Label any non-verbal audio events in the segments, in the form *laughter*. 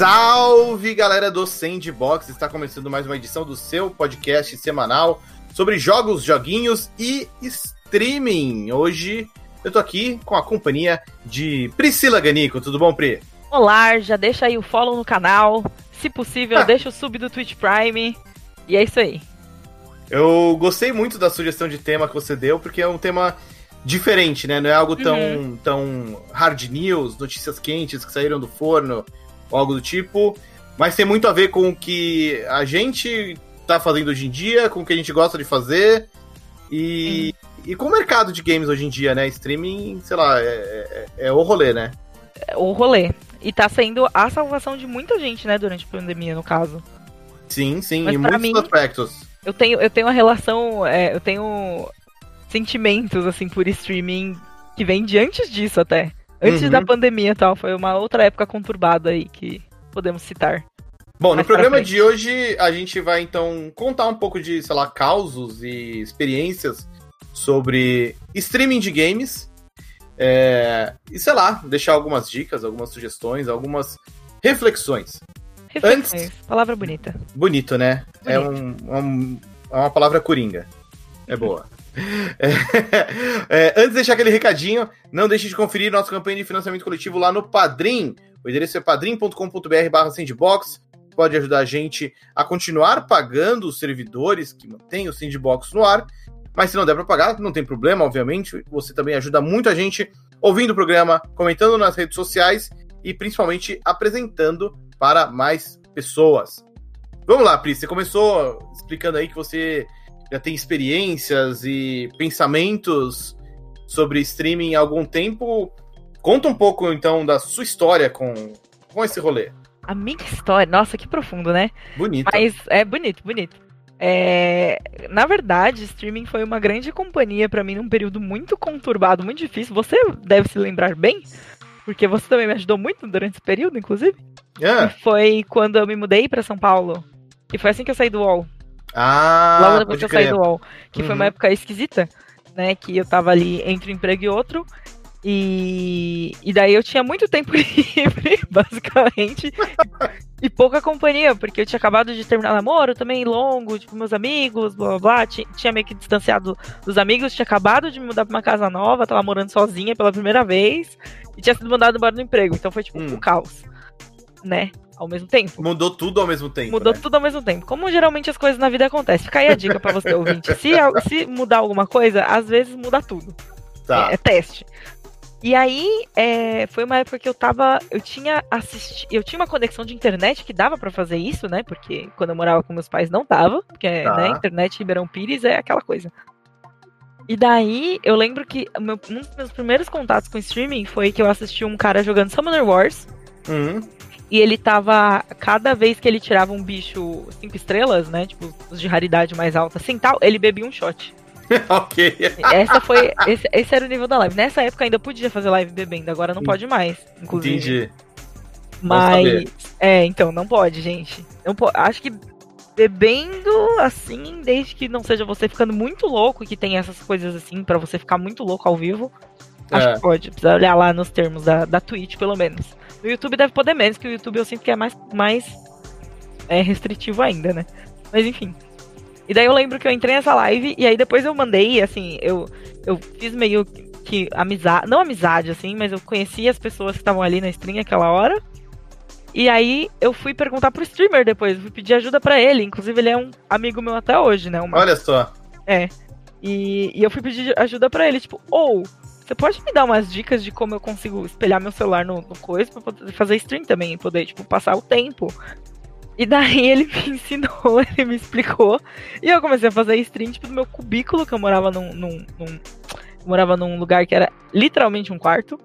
Salve galera do Sandbox! Está começando mais uma edição do seu podcast semanal sobre jogos, joguinhos e streaming. Hoje eu tô aqui com a companhia de Priscila Ganico. Tudo bom, Pri? Olá, já deixa aí o follow no canal. Se possível, ah. deixa o sub do Twitch Prime. E é isso aí. Eu gostei muito da sugestão de tema que você deu, porque é um tema diferente, né? Não é algo tão, uhum. tão hard news, notícias quentes que saíram do forno ou algo do tipo, mas tem muito a ver com o que a gente tá fazendo hoje em dia, com o que a gente gosta de fazer e, e com o mercado de games hoje em dia, né? Streaming, sei lá, é, é, é o rolê, né? É o rolê. E tá sendo a salvação de muita gente, né, durante a pandemia, no caso. Sim, sim, Mas em muitos mim, aspectos. Eu tenho, eu tenho uma relação, é, eu tenho sentimentos, assim, por streaming que vem de antes disso até. Antes uhum. da pandemia e tal. Foi uma outra época conturbada aí que podemos citar. Bom, no programa de hoje a gente vai então contar um pouco de, sei lá, causos e experiências sobre streaming de games. É, e sei lá, deixar algumas dicas, algumas sugestões, algumas reflexões. Reflexões, Antes... palavra bonita. Bonito, né? É Bonito. É, um, um, é uma palavra coringa. É boa. *laughs* É, é, antes de deixar aquele recadinho, não deixe de conferir nossa campanha de financiamento coletivo lá no Padrim. O endereço é padrim.com.br barra sandbox. Pode ajudar a gente a continuar pagando os servidores que mantêm o sandbox no ar. Mas se não der para pagar, não tem problema, obviamente. Você também ajuda muito a gente ouvindo o programa, comentando nas redes sociais e principalmente apresentando para mais pessoas. Vamos lá, Pri. Você começou explicando aí que você já tem experiências e pensamentos sobre streaming há algum tempo. Conta um pouco, então, da sua história com, com esse rolê. A minha história, nossa, que profundo, né? Bonito. Mas é bonito, bonito. É, na verdade, streaming foi uma grande companhia para mim num período muito conturbado, muito difícil. Você deve se lembrar bem, porque você também me ajudou muito durante esse período, inclusive. É. Foi quando eu me mudei para São Paulo. E foi assim que eu saí do UOL. Ah, Logo depois que eu saí do UOL. Que uhum. foi uma uhum. época esquisita, né? Que eu tava ali entre um emprego e outro. E, e daí eu tinha muito tempo *laughs* livre, basicamente. e pouca companhia, porque eu tinha acabado de terminar namoro também longo, tipo, meus amigos, blá blá blá. Tinha, tinha meio que distanciado dos amigos, tinha acabado de me mudar pra uma casa nova, tava morando sozinha pela primeira vez. E tinha sido mandado embora do emprego. Então foi tipo hum. um caos. Né? ao mesmo tempo. Mudou tudo ao mesmo tempo. Mudou né? tudo ao mesmo tempo. Como geralmente as coisas na vida acontecem. Fica aí a dica para você, ouvinte. Se, se mudar alguma coisa, às vezes muda tudo. Tá. É, é teste. E aí, é, foi uma época que eu tava. Eu tinha assistido. Eu tinha uma conexão de internet que dava para fazer isso, né? Porque quando eu morava com meus pais não dava. Porque, tá. né, internet Ribeirão Pires é aquela coisa. E daí, eu lembro que meu, um dos meus primeiros contatos com streaming foi que eu assisti um cara jogando Summoner Wars. Uhum. E ele tava. Cada vez que ele tirava um bicho cinco estrelas, né? Tipo, os de raridade mais alta, assim tal, ele bebia um shot. *laughs* ok. Essa foi. Esse, esse, era o nível da live. Nessa época ainda podia fazer live bebendo, agora não pode mais, inclusive. Entendi. Mas. É, então, não pode, gente. Não po acho que bebendo assim, desde que não seja você ficando muito louco, que tem essas coisas assim, para você ficar muito louco ao vivo. Acho é. que pode. Precisa olhar lá nos termos da, da Twitch, pelo menos. No YouTube deve poder menos, que o YouTube eu sinto que é mais, mais é, restritivo ainda, né? Mas enfim. E daí eu lembro que eu entrei nessa live e aí depois eu mandei, assim, eu, eu fiz meio que amizade, não amizade, assim, mas eu conheci as pessoas que estavam ali na stream aquela hora. E aí eu fui perguntar pro streamer depois, fui pedir ajuda para ele. Inclusive, ele é um amigo meu até hoje, né? Uma... Olha só. É. E, e eu fui pedir ajuda para ele, tipo, ou você pode me dar umas dicas de como eu consigo espelhar meu celular no, no coisa pra poder fazer stream também, e poder, tipo, passar o tempo. E daí ele me *laughs* ensinou, ele me explicou. E eu comecei a fazer stream, tipo, do meu cubículo, que eu morava num. num, num eu morava num lugar que era literalmente um quarto.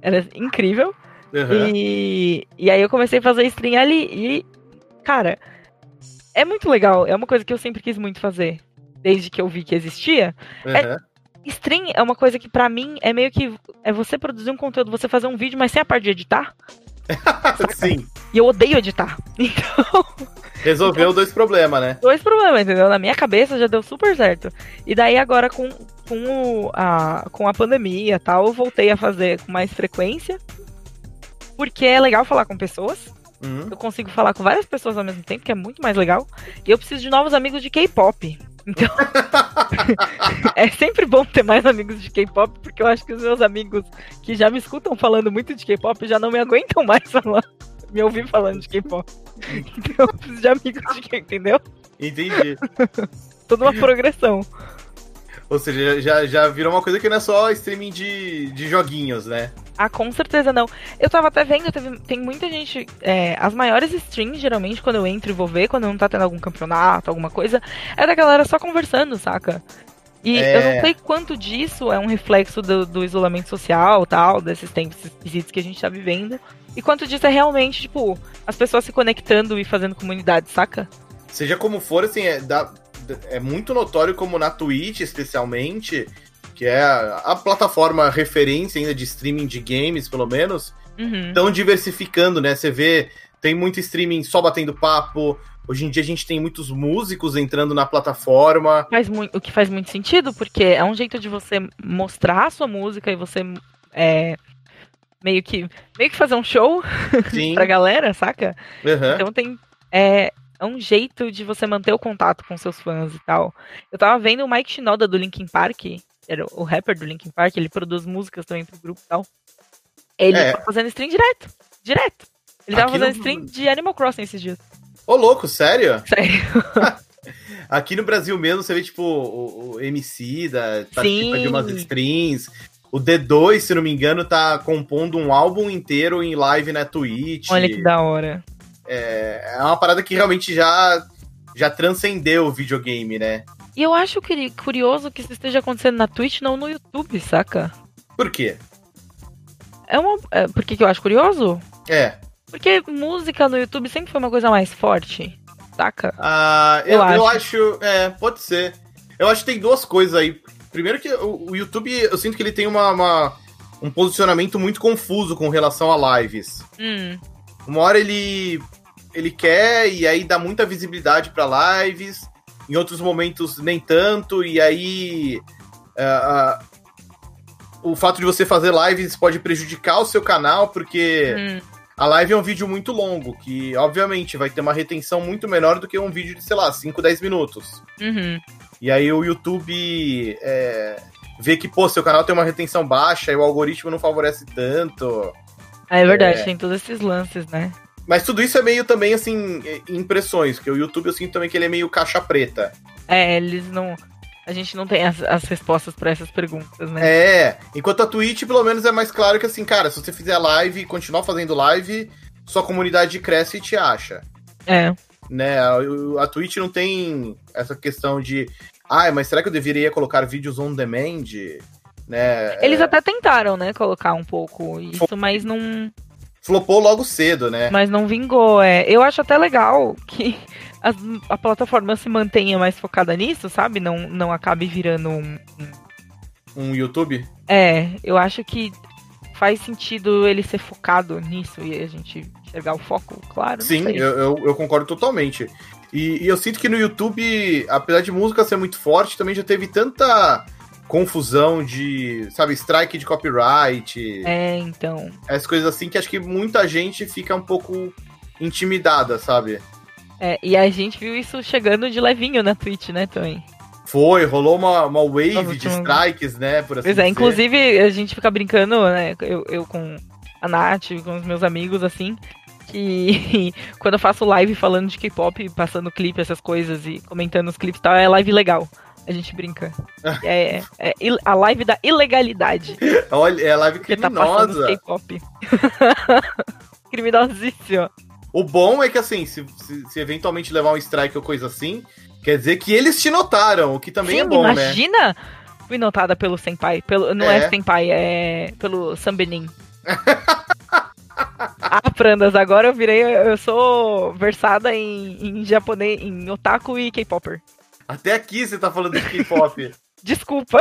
Era incrível. Uhum. E, e aí eu comecei a fazer stream ali. E, cara, é muito legal. É uma coisa que eu sempre quis muito fazer. Desde que eu vi que existia. Uhum. É, Stream é uma coisa que para mim é meio que é você produzir um conteúdo, você fazer um vídeo, mas sem a parte de editar. *laughs* Sim. E eu odeio editar. *laughs* Então. Resolveu então, dois problemas, né? Dois problemas, entendeu? Na minha cabeça já deu super certo. E daí agora com, com, o, a, com a pandemia e tal, eu voltei a fazer com mais frequência. Porque é legal falar com pessoas. Uhum. Eu consigo falar com várias pessoas ao mesmo tempo, que é muito mais legal. E eu preciso de novos amigos de K-pop. Então, *laughs* é sempre bom ter mais amigos de K-pop, porque eu acho que os meus amigos que já me escutam falando muito de K-pop já não me aguentam mais falar, me ouvir falando de K-pop. Então, eu preciso de amigos de K, entendeu? Entendi. Toda uma progressão. Ou seja, já, já virou uma coisa que não é só streaming de, de joguinhos, né? Ah, com certeza não. Eu tava até vendo, teve, tem muita gente. É, as maiores streams, geralmente, quando eu entro e vou ver, quando não tá tendo algum campeonato, alguma coisa, é da galera só conversando, saca? E é... eu não sei quanto disso é um reflexo do, do isolamento social, tal, desses tempos esquisitos que a gente tá vivendo. E quanto disso é realmente, tipo, as pessoas se conectando e fazendo comunidade, saca? Seja como for, assim, é, dá, é muito notório como na Twitch, especialmente, que é a, a plataforma referência ainda de streaming de games, pelo menos, estão uhum. diversificando, né? Você vê, tem muito streaming só batendo papo. Hoje em dia a gente tem muitos músicos entrando na plataforma. Faz muito, o que faz muito sentido, porque é um jeito de você mostrar a sua música e você é, meio que meio que fazer um show *laughs* pra galera, saca? Uhum. Então tem. É, é um jeito de você manter o contato com seus fãs e tal. Eu tava vendo o Mike Shinoda do Linkin Park, era o rapper do Linkin Park, ele produz músicas também pro grupo e tal. Ele é. tá fazendo stream direto. Direto. Ele tava Aqui fazendo no... stream de Animal Crossing esses dias. Ô, louco, sério? *laughs* Sério. *laughs* Aqui no Brasil mesmo, você vê, tipo, o, o MC da participa de umas streams. O D2, se não me engano, tá compondo um álbum inteiro em live na Twitch. Olha que da hora. É, é uma parada que realmente já, já transcendeu o videogame, né? E eu acho curioso que isso esteja acontecendo na Twitch, não no YouTube, saca? Por quê? É uma. É, por que, que eu acho curioso? É. Porque música no YouTube sempre foi uma coisa mais forte, saca? Ah, eu, eu, acho. eu acho. É, pode ser. Eu acho que tem duas coisas aí. Primeiro que o, o YouTube, eu sinto que ele tem uma, uma, um posicionamento muito confuso com relação a lives. Hum. Uma hora ele ele quer e aí dá muita visibilidade para lives, em outros momentos nem tanto, e aí uh, uh, o fato de você fazer lives pode prejudicar o seu canal, porque hum. a live é um vídeo muito longo, que obviamente vai ter uma retenção muito menor do que um vídeo de, sei lá, 5, 10 minutos. Uhum. E aí o YouTube é, vê que, pô, seu canal tem uma retenção baixa e o algoritmo não favorece tanto. Ah, é verdade, é... tem todos esses lances, né? Mas tudo isso é meio também, assim, impressões, porque o YouTube eu sinto também que ele é meio caixa preta. É, eles não. A gente não tem as, as respostas para essas perguntas, né? É, enquanto a Twitch, pelo menos, é mais claro que, assim, cara, se você fizer live e continuar fazendo live, sua comunidade cresce e te acha. É. Né, a, a Twitch não tem essa questão de. Ah, mas será que eu deveria colocar vídeos on demand? Né? Eles é... até tentaram, né, colocar um pouco isso, mas não. Flopou logo cedo, né? Mas não vingou, é. Eu acho até legal que *laughs* a, a plataforma se mantenha mais focada nisso, sabe? Não, não acabe virando um. Um YouTube? É, eu acho que faz sentido ele ser focado nisso e a gente enxergar o foco, claro. Sim, eu, eu, eu, concordo totalmente. E, e, eu sinto que no YouTube, apesar de música ser muito forte, também já teve tanta confusão de, sabe, strike de copyright. É, então. Essas coisas assim que acho que muita gente fica um pouco intimidada, sabe? É, e a gente viu isso chegando de levinho na Twitch, né, também. Foi, rolou uma, uma wave de strikes, né, por assim Pois é, dizer. inclusive a gente fica brincando, né, eu, eu com a Nath, com os meus amigos, assim, que *laughs* quando eu faço live falando de K-pop, passando clipe, essas coisas e comentando os clipes e tal, é live legal. A gente brinca. É, é, é, a live da ilegalidade. *laughs* Olha, é a live criminosa. Tá K-pop. *laughs* Criminosíssimo. O bom é que, assim, se, se, se, eventualmente levar um strike ou coisa assim, quer dizer que eles te notaram, o que também Sim, é bom, imagina né? Imagina fui notada pelo Senpai. Pelo, não é, é Senpai, é pelo Sambenin. *laughs* ah, Prandas, agora eu virei. Eu sou versada em, em japonês, em otaku e K-Popper. Até aqui você tá falando de K-pop. *laughs* Desculpa.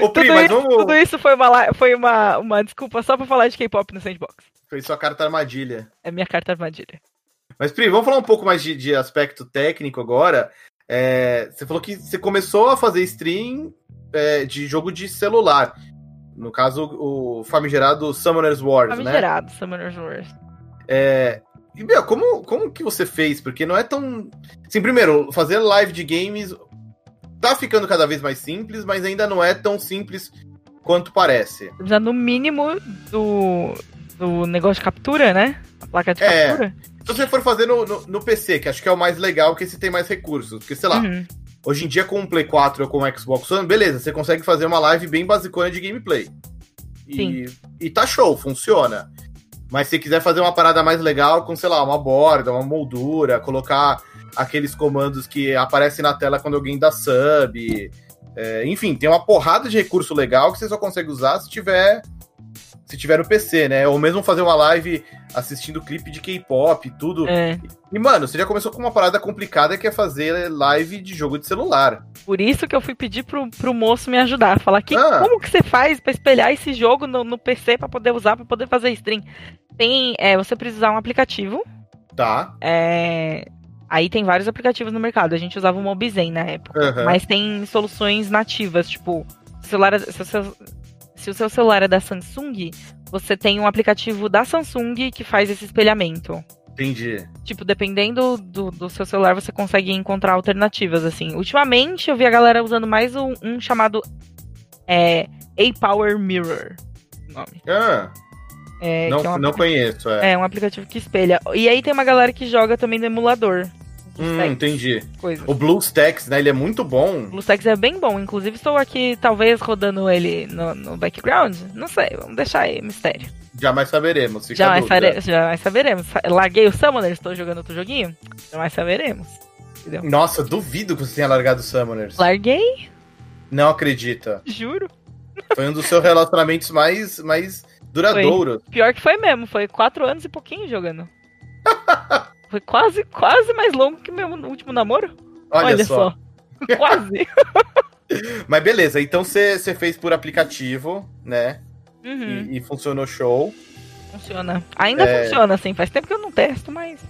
Ô, Pri, tudo, isso, vamos... tudo isso foi, uma, foi uma, uma desculpa só pra falar de K-pop no Sandbox. Foi sua carta armadilha. É minha carta armadilha. Mas, Pri, vamos falar um pouco mais de, de aspecto técnico agora. É, você falou que você começou a fazer stream é, de jogo de celular. No caso, o famigerado Summoner's Wars, né? Famigerado, Summoner's Wars. É, e, meu, como, como que você fez? Porque não é tão. Assim, primeiro, fazer live de games tá ficando cada vez mais simples, mas ainda não é tão simples quanto parece. Já no mínimo do, do negócio de captura, né? A placa de É. captura. Se você for fazer no, no, no PC, que acho que é o mais legal, que esse tem mais recursos. Porque, sei lá, Uhum. hoje em dia com o Play 4 ou com o Xbox One, beleza, você consegue fazer uma live bem basicona de gameplay. E, e tá show, funciona. Mas se quiser fazer uma parada mais legal, com, sei lá, uma borda, uma moldura, colocar aqueles comandos que aparecem na tela quando alguém dá sub. é, enfim, tem uma porrada de recurso legal que você só consegue usar se tiver. Se tiver no PC, né? Ou mesmo fazer uma live assistindo clipe de K-pop, tudo. É. E, mano, você já começou com uma parada complicada que é fazer live de jogo de celular. Por isso que eu fui pedir pro, pro moço me ajudar. Falar que, Ah. como que você faz pra espelhar esse jogo no, no PC pra poder usar, pra poder fazer stream? Tem, é, você precisa usar um aplicativo. Tá. é, aí tem vários aplicativos no mercado. A gente usava o Mobizen na época. Aham. Mas tem soluções nativas, tipo, celular, se, o seu, se o seu celular é da Samsung, você tem um aplicativo da Samsung que faz esse espelhamento. Entendi. Tipo, dependendo do, do seu celular, você consegue encontrar alternativas, assim. Ultimamente, eu vi a galera usando mais um, um chamado é, A-Power Mirror. Nome. Ah, É, não, é um não conheço, é. É um aplicativo que espelha. E aí tem uma galera que joga também no emulador. Hum, entendi. coisas. O BlueStacks, né? Ele é muito bom. O BlueStacks é bem bom. Inclusive, estou aqui, talvez, rodando ele no, no background. Não sei, vamos deixar aí mistério. Jamais saberemos. Jamais, fare... Jamais saberemos. Larguei o Summoner, estou jogando outro joguinho. Jamais saberemos. Entendeu? Nossa, duvido que você tenha largado Summoners. Larguei, Não acredita. juro. Foi um dos seus relacionamentos mais, mais duradouros. Pior que foi mesmo, foi quatro anos e pouquinho jogando. *laughs* foi quase, quase mais longo que meu último namoro. Olha, só. quase. *laughs* Mas beleza, então você fez por aplicativo, né? Uhum, E, e funcionou show. Funciona. Ainda É. funciona, assim. Faz tempo que eu não testo, mas.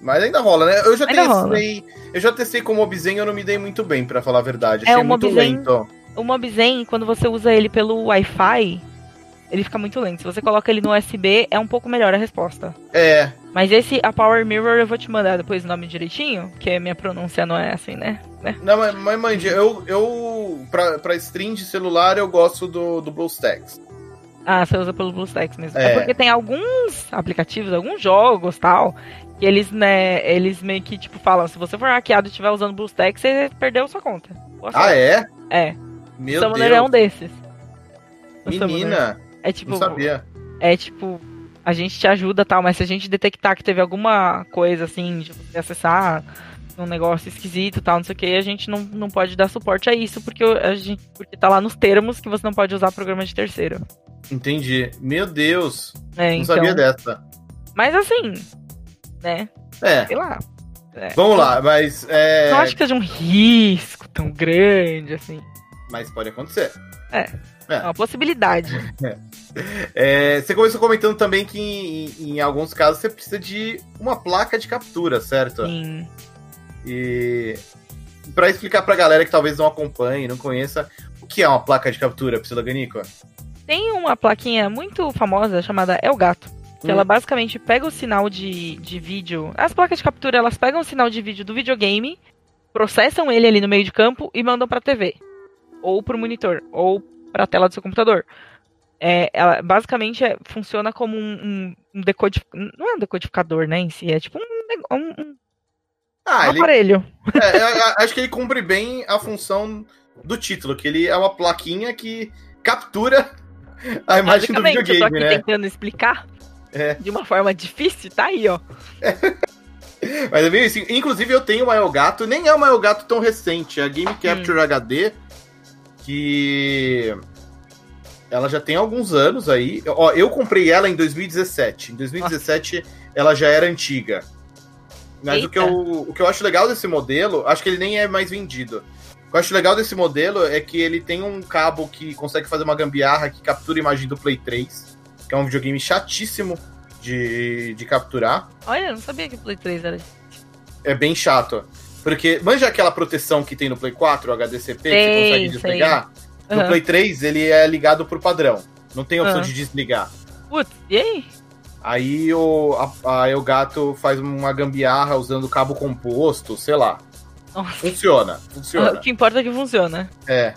Mas ainda rola, né? Eu já Ainda rola. testei. Eu já testei com o Mobizen e eu não me dei muito bem, pra falar a verdade. É, Achei o muito Mobizen- lento. O Mobizen, quando você usa ele pelo Wi-Fi, ele fica muito lento. Se você coloca ele no USB, é um pouco melhor a resposta. É, Mas esse, a Power Mirror, eu vou te mandar depois o nome direitinho, porque minha pronúncia não é assim, né? né? Não, mas, mas Mandy, eu, eu pra, pra stream de celular eu gosto do, do BlueStacks. Ah, você usa pelo BlueStacks mesmo. É. É. porque tem alguns aplicativos, alguns jogos tal, que eles, né, eles meio que, tipo, falam, se você for hackeado e estiver usando BlueStacks, você perdeu sua conta. Boa Ah, sorte. é? É. Meu Summoner Deus. é um desses. Menina, É tipo, não sabia. é tipo, a gente te ajuda tal, mas se a gente detectar que teve alguma coisa assim, de você acessar um negócio esquisito tal, não sei o que, a gente não, não pode dar suporte a isso, porque a gente, porque tá lá nos termos que você não pode usar programa de terceiro. Entendi. Meu Deus. É, Não então, sabia dessa. Mas assim, né? É, Sei lá. É. vamos lá, mas. É... Não acho que seja um risco tão grande, assim. Mas pode acontecer. É uma possibilidade. *laughs* É, você começou comentando também que em, em alguns casos você precisa de uma placa de captura, certo? Sim. E para explicar pra galera que talvez não acompanhe, não conheça, o que é uma placa de captura, Priscila Ganico? Tem uma plaquinha muito famosa chamada Elgato. Que Hum. ela basicamente pega o sinal de, de vídeo. As placas de captura, elas pegam o sinal de vídeo do videogame, processam ele ali no meio de campo e mandam pra TV. Ou pro monitor, ou pra tela do seu computador. É, ela basicamente é- funciona como um, um, decodificador. Não é um decodificador, né, em si, é tipo um, um- um Ah, ele, aparelho. é, é, é, acho que ele cumpre bem a função do título, que ele é uma plaquinha que captura a imagem do Basicamente, eu tô videogame, aqui né? tentando explicar É. de uma forma difícil, tá aí, ó. *laughs* Mas é bem assim. Inclusive, eu tenho uma Elgato, nem é uma Elgato tão recente, é a Game Capture HD, que ela já tem alguns anos aí. Ó, eu comprei ela em 2017. Em 2017, ela já era antiga. Mas o que, eu, o que eu acho legal desse modelo, acho que ele nem é mais vendido. O que eu acho legal desse modelo é que ele tem um cabo que consegue fazer uma gambiarra que captura a imagem do Play 3, que é um videogame chatíssimo de, de capturar. Olha, eu não sabia que o Play 3 era. é bem chato. Porque, manja aquela proteção que tem no Play 4, o HDCP, que você Sei, consegue sei. despegar? No Aham. Play 3, ele é ligado por padrão. Não tem opção Aham. de desligar. Putz, e aí? Aí o, a, a Elgato faz uma gambiarra usando cabo composto, sei lá. Nossa. Funciona, funciona. O que importa é que funciona. É.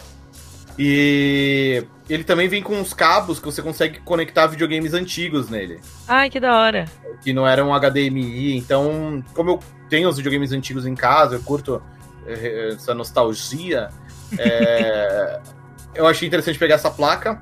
E ele também vem com uns cabos que você consegue conectar videogames antigos nele. Ai, que da hora. Que não eram HDMI. Então, como eu tenho os videogames antigos em casa, eu curto eh, essa nostalgia. é, *laughs* eu achei interessante pegar essa placa.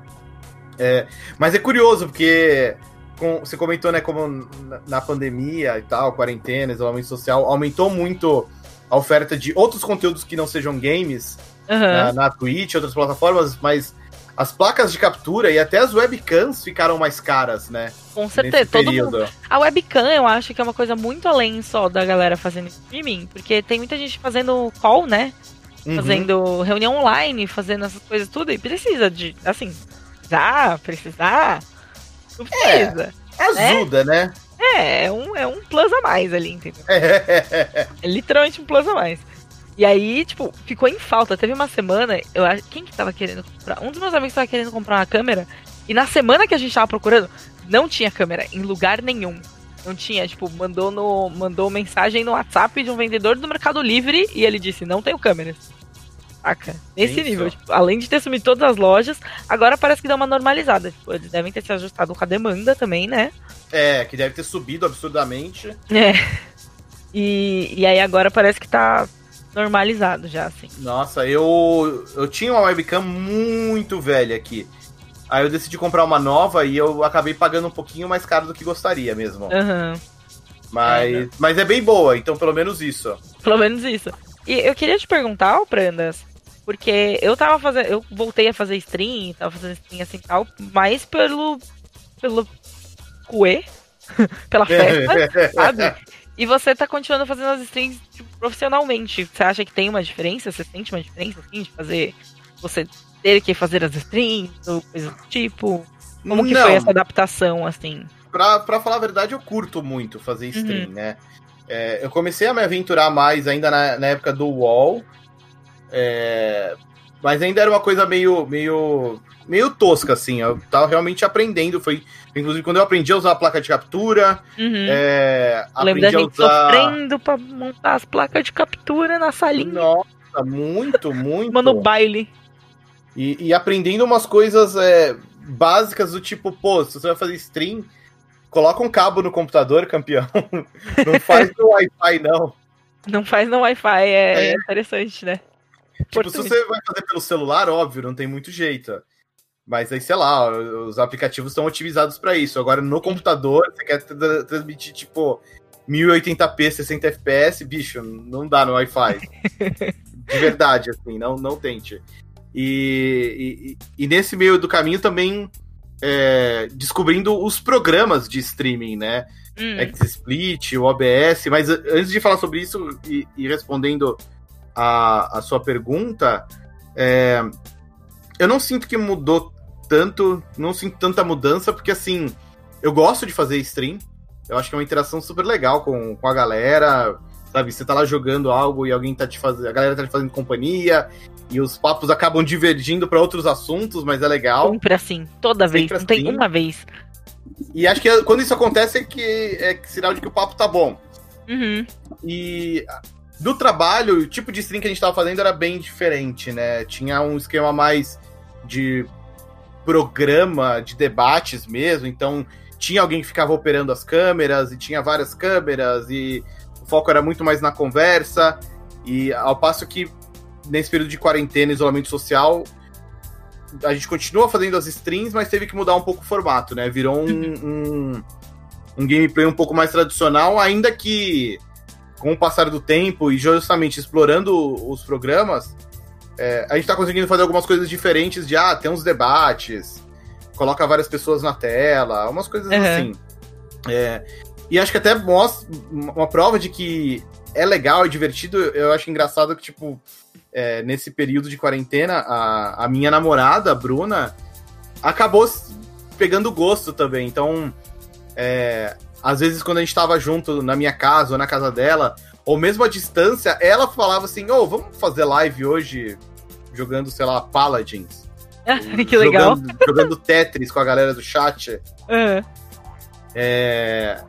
É, mas é curioso, porque com- você comentou, né, como na, pandemia e tal, quarentena, isolamento social, aumentou muito a oferta de outros conteúdos que não sejam games Aham. na, na Twitch, outras plataformas, mas as placas de captura e até as webcams ficaram mais caras, né? Com certeza. Todo mundo. A webcam eu acho que é uma coisa muito além só da galera fazendo streaming, porque tem muita gente fazendo call, né? Uhum. Fazendo reunião online, fazendo essas coisas tudo, e precisa de, assim, precisar, precisar. Não precisa. Ajuda, né? É, é um, é um plus a mais ali, entendeu? É. *laughs* É literalmente um plus a mais. E aí, tipo, ficou em falta. Teve uma semana, eu. Quem que tava querendo comprar? Um dos meus amigos tava querendo comprar uma câmera. E na semana que a gente tava procurando, não tinha câmera em lugar nenhum. Não tinha, tipo, mandou no mandou mensagem no WhatsApp de um vendedor do Mercado Livre e ele disse: "Não tenho câmeras". Saca? Nesse nível, tipo, além de ter sumido todas as lojas, agora parece que deu uma normalizada. Tipo, eles devem ter se ajustado com a demanda também, né? É, que deve ter subido absurdamente. É. E, e aí agora parece que tá normalizado já, assim. Nossa, eu, eu tinha uma webcam muito velha aqui. Aí eu decidi comprar uma nova e eu acabei pagando um pouquinho mais caro do que gostaria mesmo. Aham. Mas, É, né? mas é bem boa, então pelo menos isso. Pelo menos isso. E eu queria te perguntar, Prandas, porque eu tava fazendo. Eu voltei a fazer stream, tava fazendo stream assim tal, mais pelo. pelo. Cuê, *laughs* pela *laughs* festa, sabe? E você tá continuando fazendo as streams tipo, profissionalmente. Você acha que tem uma diferença? Você sente uma diferença, assim, de fazer. Você ter que fazer as streams ou coisa do tipo? Como que Não. foi essa adaptação, assim? pra, pra falar a verdade, eu curto muito fazer Uhum. stream, né? É, eu comecei a me aventurar mais ainda na, na época do UOL. É, mas ainda era uma coisa meio, meio, meio tosca, assim. Eu tava realmente aprendendo. Foi, inclusive, quando eu aprendi a usar a placa de captura, Uhum. é, aprendi a gente usar. sofrendo pra montar as placas de captura na salinha. Nossa, muito, muito. Mano, baile. E, e aprendendo umas coisas é, básicas do tipo, pô, se você vai fazer stream, coloca um cabo no computador, campeão. *laughs* Não faz no Wi-Fi, não. Não faz no Wi-Fi, é, É. interessante, né? Tipo, se você vai fazer pelo celular, óbvio, não tem muito jeito. Mas aí, sei lá, os aplicativos estão otimizados pra isso. Agora, no computador, você quer tra- transmitir, tipo, 1080p, 60 fps, bicho, não dá no Wi-Fi. *laughs* De verdade, assim, não, não tente. E, e, e nesse meio do caminho também é, descobrindo os programas de streaming, né? Hum, XSplit, o OBS, mas antes de falar sobre isso e, e respondendo a, a sua pergunta, é, eu não sinto que mudou tanto, não sinto tanta mudança, porque assim, eu gosto de fazer stream, eu acho que é uma interação super legal com, com a galera, sabe? Você tá lá jogando algo e alguém tá te fazendo, a galera tá te fazendo companhia, e os papos acabam divergindo para outros assuntos, mas é legal. sempre assim, toda vez. Sempre Não tem assim. uma vez. E acho que quando isso acontece é que é sinal de que o papo tá bom. Uhum. E do trabalho, o tipo de stream que a gente tava fazendo era bem diferente, né? Tinha um esquema mais de programa de debates mesmo, então tinha alguém que ficava operando as câmeras e tinha várias câmeras e o foco era muito mais na conversa e ao passo que nesse período de quarentena, isolamento social, a gente continua fazendo as streams, mas teve que mudar um pouco o formato, né? Virou um, um, um gameplay um pouco mais tradicional, ainda que com o passar do tempo e justamente explorando os programas, é, a gente tá conseguindo fazer algumas coisas diferentes de, ah, tem uns debates, coloca várias pessoas na tela, umas coisas Uhum. assim. É, e acho que até mostra uma prova de que é legal e divertido. Eu acho engraçado que, tipo, é, nesse período de quarentena, a, a minha namorada, a Bruna, acabou pegando gosto também. Então, é, às vezes, quando a gente tava junto na minha casa ou na casa dela, ou mesmo à distância, ela falava assim: Ô, vamos fazer live hoje jogando, sei lá, Paladins. *laughs* que legal. Jogando, jogando Tetris com a galera do chat. Uhum. É,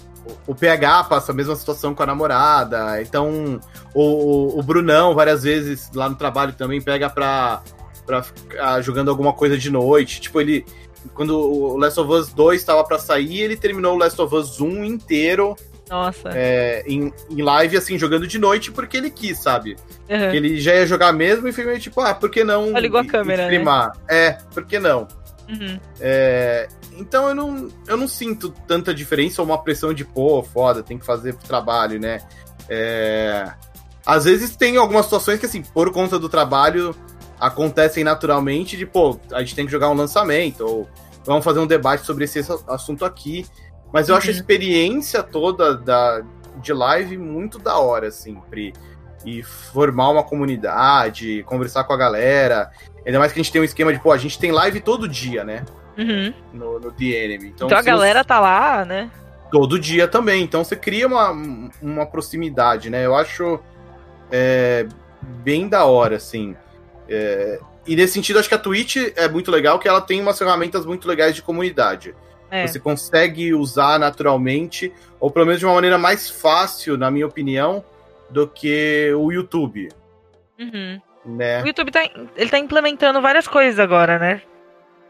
o PH passa a mesma situação com a namorada. Então, o, o Brunão, várias vezes lá no trabalho também pega pra, pra ficar jogando alguma coisa de noite. Tipo, ele. Quando o Last of Us 2 estava para sair, ele terminou o Last of Us 1 inteiro. Nossa. É, em, em live, assim, jogando de noite porque ele quis, sabe? Uhum. Ele já ia jogar mesmo e foi meio tipo, ah, por que não. Só ligou a câmera, né? streamar? É, por que não? Uhum. É, então eu não, eu não sinto tanta diferença ou uma pressão de, pô, foda, tem que fazer pro trabalho, né? É, às vezes tem algumas situações que, assim, por conta do trabalho, acontecem naturalmente de, pô, a gente tem que jogar um lançamento, ou vamos fazer um debate sobre esse assunto aqui. Mas eu Uhum. acho a experiência toda da, de live muito da hora, assim, Pri. E formar uma comunidade, conversar com a galera. Ainda mais que a gente tem um esquema de, pô, a gente tem live todo dia, né? Uhum. No, no The Enemy. Então, Então, a galera tá lá, né? todo dia também. Então você cria uma, uma proximidade, né? Eu acho é, bem da hora, assim. É, e nesse sentido, acho que a Twitch é muito legal, que ela tem umas ferramentas muito legais de comunidade. É. Você consegue usar naturalmente, ou pelo menos de uma maneira mais fácil, na minha opinião, do que o YouTube, Uhum. né? O YouTube tá, ele tá implementando várias coisas agora, né?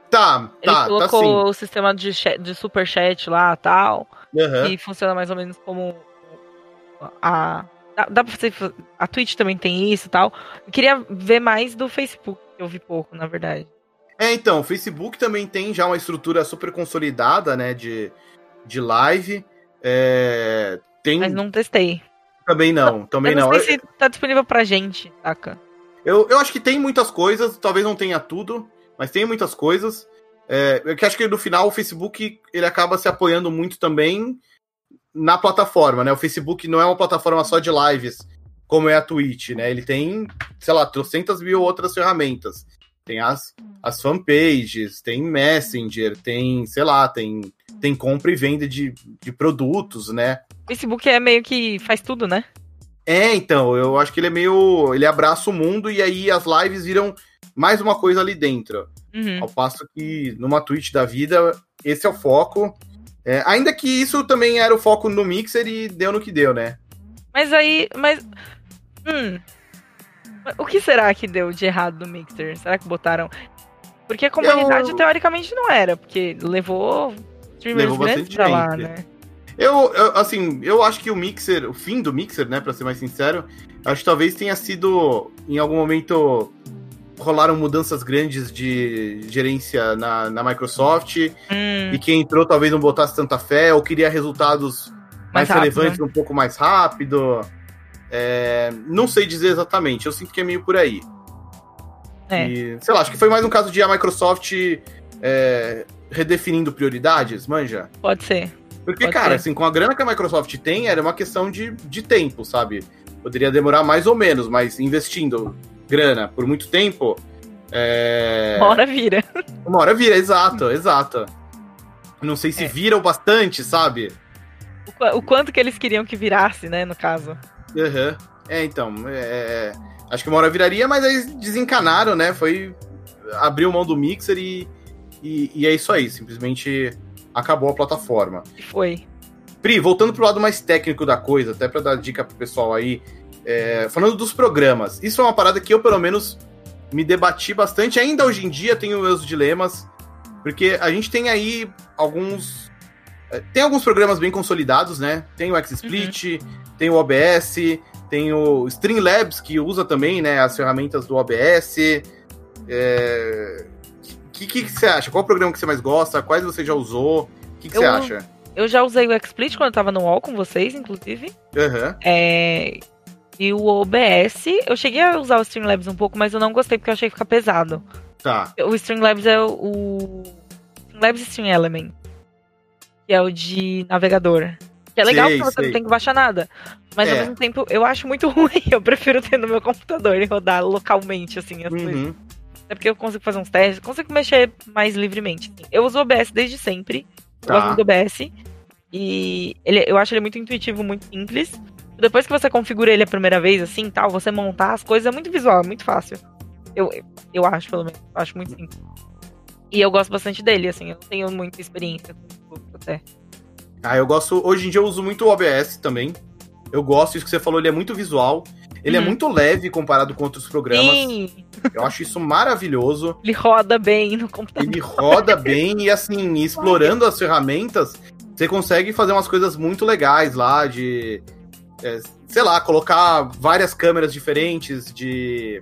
Tá, Ele tá, tá colocou sim. o sistema de, chat, de superchat lá tal. Aham. que funciona mais ou menos como a. Dá, dá pra você. A Twitch também tem isso e tal. Eu queria ver mais do Facebook, que eu vi pouco, na verdade. É, então, o Facebook também tem já uma estrutura super consolidada, né, de, de live. É, tem Mas não testei. também não, também eu não, não. sei se tá disponível pra gente, saca? Eu, eu acho que tem muitas coisas, talvez não tenha tudo, mas tem muitas coisas. É, eu que acho que no final o Facebook ele acaba se apoiando muito também na plataforma, né? O Facebook não é uma plataforma só de lives, como é a Twitch, né? Ele tem, sei lá, trocentas mil outras ferramentas. Tem as, as fanpages, tem Messenger, tem, sei lá, tem, tem compra e venda de, de produtos, né? O Facebook é meio que faz tudo, né? É, então, eu acho que ele é meio. Ele abraça o mundo e aí as lives viram mais uma coisa ali dentro. Uhum. Ao passo que numa Twitch da vida, esse é o foco. É, ainda que isso também era o foco no Mixer e deu no que deu, né? Mas aí. Mas. Hum. O que será que deu de errado no Mixer? Será que botaram. Porque a comunidade, Eu- teoricamente, não era, porque levou streamers Levou grandes pra lá, né? Eu, eu, assim, eu acho que o Mixer, o fim do Mixer, né, pra ser mais sincero, acho que talvez tenha sido, em algum momento, rolaram mudanças grandes de gerência na, na Microsoft, Hum, e quem entrou talvez não botasse tanta fé, ou queria resultados mais, Mais rápido, relevantes um pouco mais rápido. É, não sei dizer exatamente, eu sinto que é meio por aí. É. E, sei lá, acho que foi mais um caso de a Microsoft é, redefinindo prioridades, manja? pode ser. Porque, Pode cara, ser. assim, com a grana que a Microsoft tem, era uma questão de, de tempo, sabe? Poderia demorar mais ou menos, mas investindo grana por muito tempo. É... Uma hora vira. Uma hora vira, exato, exato. Não sei se É. viram bastante, sabe? O, o quanto que eles queriam que virasse, né, no caso. Aham. É, então, é, acho que uma hora viraria, mas aí desencanaram, né? Foi. Abriu mão do Mixer e, e, e é isso aí. Simplesmente acabou a plataforma. Foi. Pri, voltando pro lado mais técnico da coisa, até pra dar dica pro pessoal aí, é, falando dos programas, isso é uma parada que eu, pelo menos, me debati bastante. Ainda hoje em dia tenho meus dilemas, porque a gente tem aí alguns. é, Tem alguns programas bem consolidados, né? Tem o XSplit, tem o OBS, tem o Streamlabs, que usa também né, as ferramentas do OBS. É... O que, que, que você acha? Qual programa que você mais gosta? Quais você já usou? O que, que Eu- você acha? Eu já usei o XSplit quando eu tava no UOL com vocês, inclusive. Aham. É... E o OBS, eu cheguei a usar o Streamlabs um pouco, mas eu não gostei porque eu achei que fica pesado. Tá. O Streamlabs é o-. Streamlabs Stream Element. Que é o de navegador. Que é legal Sei, porque você sei. não tem que baixar nada. Mas ao É. mesmo tempo, eu acho muito *laughs* ruim. Eu prefiro ter no meu computador e rodar localmente, assim, as coisas. Uhum. Até porque eu consigo fazer uns testes, consigo mexer mais livremente. assim. Eu uso o OBS desde sempre. Eu Tá. gosto muito do OBS. E ele, eu acho ele muito intuitivo, muito simples. Depois que você configura ele a primeira vez, assim, tal, você montar as coisas é muito visual, é muito fácil. Eu, eu acho, pelo menos. Eu acho muito simples. E eu gosto bastante dele, assim, eu não tenho muita experiência com o até. Ah, eu gosto. Hoje em dia eu uso muito o OBS também. Eu gosto, isso que você falou, ele é muito visual. Ele é Uhum. muito leve comparado com outros programas. Sim, Eu acho isso maravilhoso. ele roda bem no computador. Ele roda bem e assim, explorando as ferramentas, você consegue fazer umas coisas muito legais lá de. É, sei lá, colocar várias câmeras diferentes, de.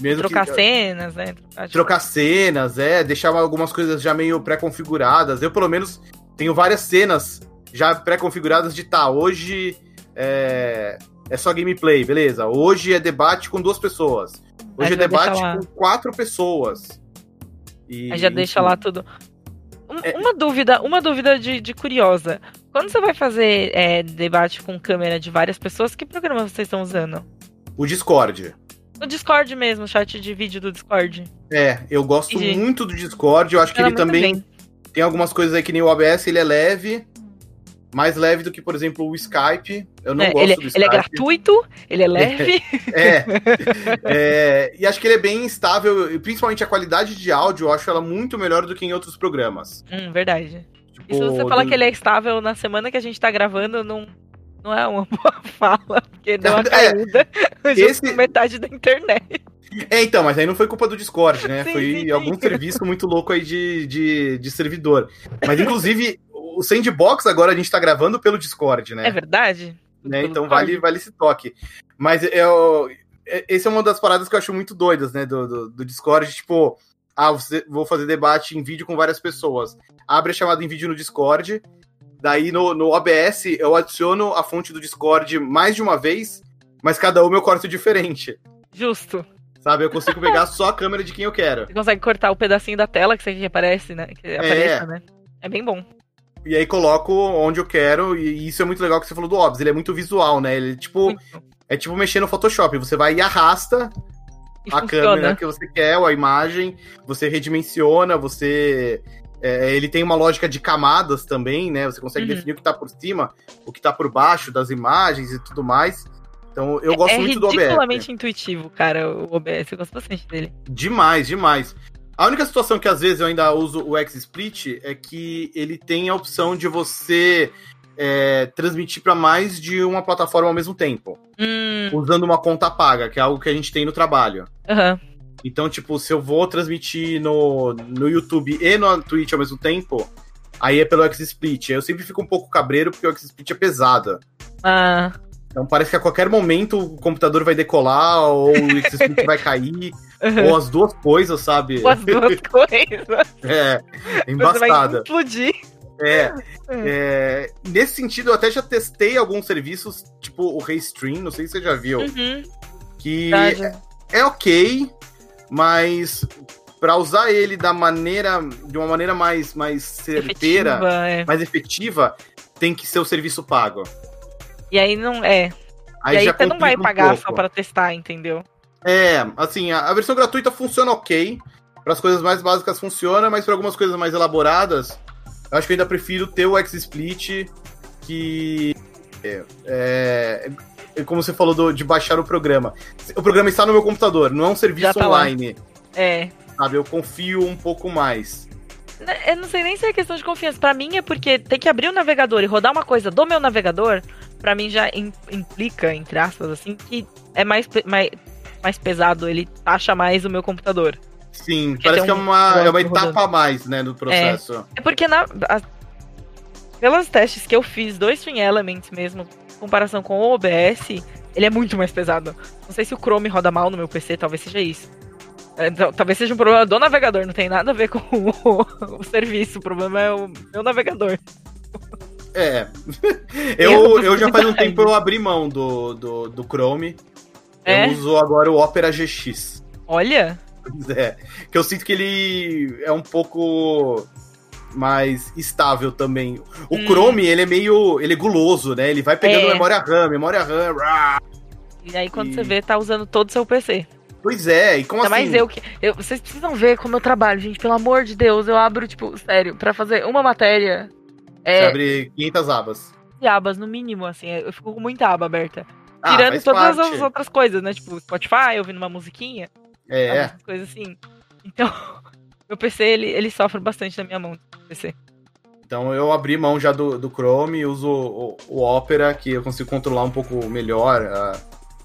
Mesmo Trocar que, cenas, né? Trocar, trocar cenas, é, deixar algumas coisas já meio pré-configuradas. Eu, pelo menos, tenho várias cenas já pré-configuradas de tá, hoje é, é só gameplay, beleza. Hoje é debate com duas pessoas. Hoje é deixa debate com quatro pessoas. E, Aí já deixa enfim. lá tudo. Um- É. Uma dúvida, uma dúvida de, de curiosa. Quando você vai fazer é, debate com câmera de várias pessoas, que programa vocês estão usando? O Discord. No Discord mesmo, chat de vídeo do Discord. É, eu gosto Entendi. muito do Discord. Eu acho que ele também bem. tem algumas coisas aí que nem o OBS, ele é leve. Mais leve do que, por exemplo, o Skype. Eu não É, gosto ele, do Skype. ele é gratuito, ele é leve. É. É, E acho que ele é bem estável, principalmente a qualidade de áudio, eu acho ela muito melhor do que em outros programas. hum, verdade. E se você falar que ele é estável na semana que a gente tá gravando, não, não é uma *laughs* boa fala, porque deu uma *laughs* É, caída *laughs* junto esse- metade da internet. É, então, mas aí não foi culpa do Discord, né? Sim, foi sim, sim. algum serviço muito louco aí de, de, de servidor. Mas, inclusive, o Sandbox agora a gente tá gravando pelo Discord, né? É verdade? né? Então vale, vale esse toque. Mas eu, é- esse é uma das paradas que eu acho muito doidas, né? Do, do, do Discord, tipo, ah, vou fazer debate em vídeo com várias pessoas. Abre a chamada em vídeo no Discord. Daí no, no OBS eu adiciono a fonte do Discord mais de uma vez, mas cada uma eu corto diferente. Justo. Sabe? Eu consigo pegar só a câmera de quem eu quero. Você consegue cortar o pedacinho da tela que você aparece, né? Que apareça, né? É bem bom. E aí coloco onde eu quero, e isso é muito legal que você falou do OBS. Ele é muito visual, né? Ele tipo, Muito. é tipo mexer no Photoshop. Você vai e arrasta E a funciona. câmera que você quer, ou a imagem, você redimensiona, você. é, ele tem uma lógica de camadas também, né? Você consegue Uhum. definir o que tá por cima, o que tá por baixo das imagens e tudo mais. Então eu gosto é muito do OBS. ridiculamente intuitivo, cara, o OBS. Eu gosto bastante dele. Demais, demais. A única situação que às vezes eu ainda uso o XSplit é que ele tem a opção de você é, transmitir para mais de uma plataforma ao mesmo tempo, Hum, usando uma conta paga, que é algo que a gente tem no trabalho. aham. Então, tipo, se eu vou transmitir no, no YouTube e no Twitch ao mesmo tempo, aí é pelo XSplit. Eu sempre fico um pouco cabreiro porque o XSplit é pesado. Ah, Então parece que a qualquer momento o computador vai decolar ou o XSplit *laughs* vai cair, aham. ou as duas coisas, sabe? As duas *laughs* coisas. É, Você vai explodir. É, é, nesse sentido, eu até já testei alguns serviços, tipo o Restream, não sei se você já viu, Uhum. que Verdade. é ok, mas para usar ele da maneira, de uma maneira mais, mais certeira, Efetiva, é. mais efetiva, tem que ser o serviço pago. E aí não é. Aí e aí você não vai um pagar pouco. só pra testar, entendeu? É, assim, a, a versão gratuita funciona ok. Para as coisas mais básicas funciona, mas para algumas coisas mais elaboradas, eu acho que eu ainda prefiro ter o XSplit, que é, é, é como você falou do- de baixar o programa. O programa está no meu computador, não é um serviço tá lá. online, É. sabe? Eu confio um pouco mais. Né, Eu não sei nem se é questão de confiança. Pra mim é porque tem que abrir o navegador e rodar uma coisa do meu navegador, pra mim já im- implica, entre aspas, assim, que é mais, mais, mais pesado, ele taxa mais o meu computador. Sim, Porque parece tem que é um uma, é uma negócio rodando. etapa a mais, né, no processo. É porque na. a- pelos testes que eu fiz do Stream Elements mesmo, em comparação com o OBS, ele é muito mais pesado. Não sei se o Chrome roda mal no meu PC, talvez seja isso. É, talvez seja um problema do navegador, não tem nada a ver com *laughs* o, o serviço. O problema é o meu navegador. É. *laughs* Eu, eu já faz um tempo eu abri mão do, do, do Chrome. É? Eu uso agora o Opera GX. Olha, *laughs* É, que eu sinto que ele é um pouco mais estável também. O Hum. Chrome, ele é meio. ele é guloso, né? Ele vai pegando É. memória RAM, memória RAM. rá. e aí quando E- você vê, tá usando todo o seu PC. Pois é, e como Ainda assim? mais eu que. eu- vocês precisam ver como eu trabalho, gente. Pelo amor de Deus, eu abro, tipo, sério, pra fazer uma matéria. Você É, abre 500 abas. de abas, no mínimo, assim. Eu fico com muita aba aberta. Ah, Tirando todas parte. as outras coisas, né? Tipo, Spotify, ouvindo uma musiquinha, É, essas coisas assim. Então, *laughs* Meu PC, ele, ele sofre bastante na minha mão, PC. Então eu abri mão já do, do Chrome e uso o, o Opera, que eu consigo controlar um pouco melhor uh,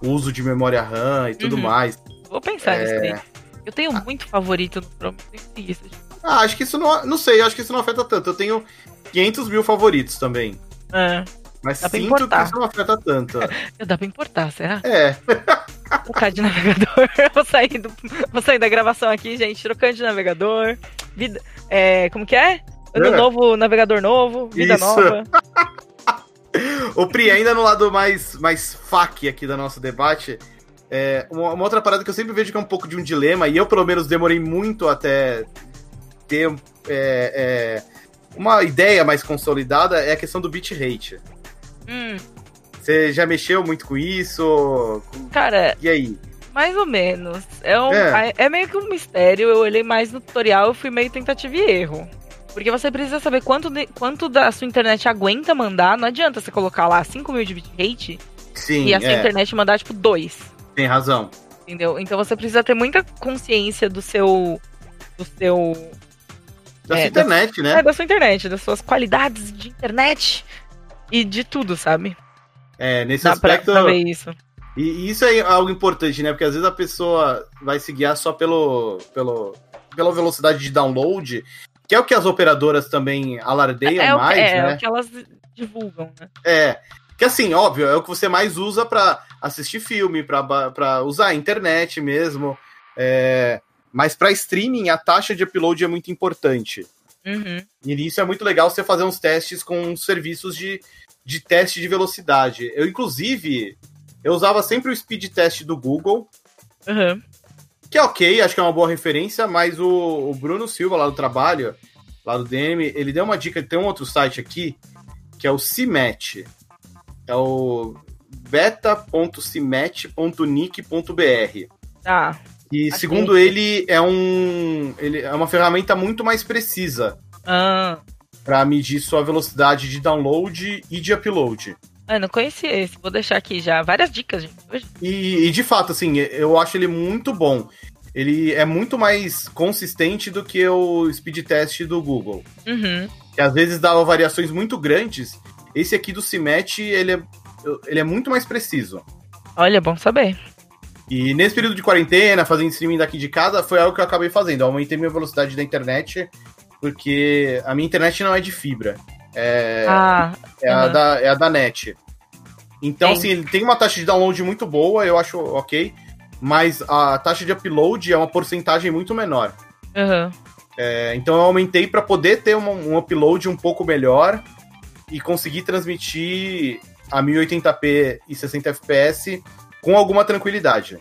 o uso de memória RAM e tudo Uhum. mais. Vou pensar É. nisso aí. Eu tenho muito favorito no Chrome, tenho preguiça. Ah, acho que isso não. Não sei, acho que isso não afeta tanto. Eu tenho 500 mil favoritos também. É, Mas Dá sinto importar. que isso não afeta tanto. *laughs* dá pra importar, será? É. *laughs* Trocar de navegador. *laughs* vou, sair do, vou sair da gravação aqui, gente. Trocando de navegador. Vida, é, como que é? Ano É. novo, navegador novo, vida Isso. nova. *laughs* O Pri, ainda no lado mais, mais fac aqui do nosso debate, é, uma, uma outra parada que eu sempre vejo que é um pouco de um dilema, e eu pelo menos demorei muito até ter é, é, uma ideia mais consolidada, é a questão do bitrate. Hum, Você já mexeu muito com isso? cara, E aí? mais ou menos. É, um, É. é. meio que um mistério. Eu olhei mais no tutorial, eu fui meio tentativa e erro. Porque você precisa saber quanto, de- quanto da sua internet aguenta mandar. Não adianta você colocar lá 5 mil de bitrate Sim, e a sua é, internet mandar, tipo, 2. tem razão. Entendeu? Então você precisa ter muita consciência do seu. Do seu. Da É, sua internet, né? É, da sua internet, das suas qualidades de internet e de tudo, sabe? É, nesse Dá aspecto. pra ver isso. E isso é algo importante, né? Porque às vezes a pessoa vai se guiar só pelo, pelo, pela velocidade de download, que é o que as operadoras também alardeiam É, o, mais, é, é né? o que elas divulgam, né? É. Que assim, óbvio, é o que você mais usa pra assistir filme, pra usar a internet mesmo. É, mas pra streaming, a taxa de upload é muito importante. Uhum. E nisso é muito legal você fazer uns testes com serviços de, de teste de velocidade. Eu, inclusive, eu usava sempre o speed test do Google, Uhum. que é ok, acho que é uma boa referência, mas o, o Bruno Silva, lá do trabalho, lá do DM, ele deu uma dica, tem um outro site aqui, que é o CIMET. É o beta.cimet.nic.br. Tá. E Ok. segundo ele, é um. Ele é uma ferramenta muito mais precisa Ah, para medir sua velocidade de download e de upload. eu não conhecia esse. Vou deixar aqui já. Várias dicas, gente. Hoje. E, e, de fato, assim, eu acho ele muito bom. Ele é muito mais consistente do que o speed test do Google. Uhum. Que às vezes dava variações muito grandes. Esse aqui do CIMET, ele é, ele é muito mais preciso. Olha, bom saber. E nesse período de quarentena, fazendo streaming daqui de casa, foi algo que eu acabei fazendo. Eu aumentei minha velocidade da internet, porque a minha internet não é de fibra. É, Ah, é, a, uhum. da, é a da net. Então, Tem. assim, ele tem uma taxa de download muito boa, eu acho ok. Mas a taxa de upload é uma porcentagem muito menor. uhum. É, então eu aumentei para poder ter um, um upload um pouco melhor e conseguir transmitir a 1080p e 60 fps com alguma tranquilidade.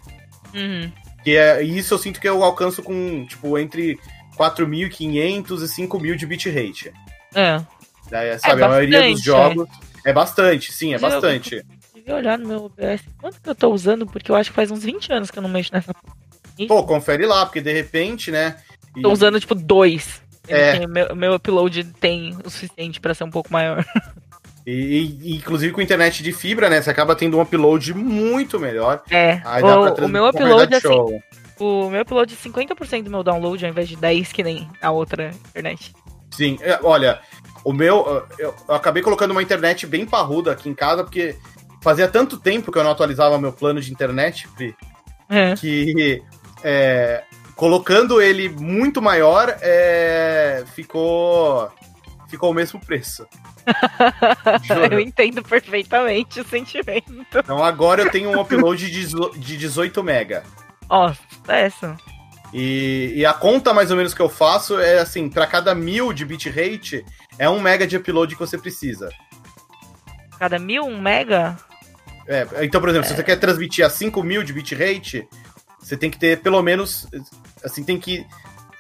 Uhum. Que é, e isso eu sinto que eu alcanço com, tipo, entre 4.500 e 5.000 de bitrate. É. Daí, sabe, a maioria dos bastante, jogos... É bastante, sim, é Eu- bastante. Devia olhar no meu OBS. Quanto que eu tô usando? Porque eu acho que faz uns 20 anos que eu não mexo nessa. Pô, confere lá, porque de repente, né... e- Tô usando, tipo, dois. É. tem- meu, meu upload tem o suficiente pra ser um pouco maior. E, e, inclusive com internet de fibra, né? Você acaba tendo um upload muito melhor. É. O, o meu upload, assim, show. O meu upload é 50% do meu download ao invés de 10 que nem a outra internet. Sim, é, olha, o meu. Eu, acabei colocando uma internet bem parruda aqui em casa, porque fazia tanto tempo que eu não atualizava meu plano de internet, Pri, É. que é, colocando ele muito maior, é, ficou. Ficou o mesmo preço. *laughs* Eu entendo perfeitamente o sentimento. Então agora eu tenho um upload de 18 mega. Ó, é essa. E, e a conta mais ou menos que eu faço é assim, para cada mil de bitrate, é um mega de upload que você precisa. Cada mil, um mega? É, então, por exemplo, se você quer transmitir a 5 mil de bitrate, você tem que ter pelo menos. Assim, tem que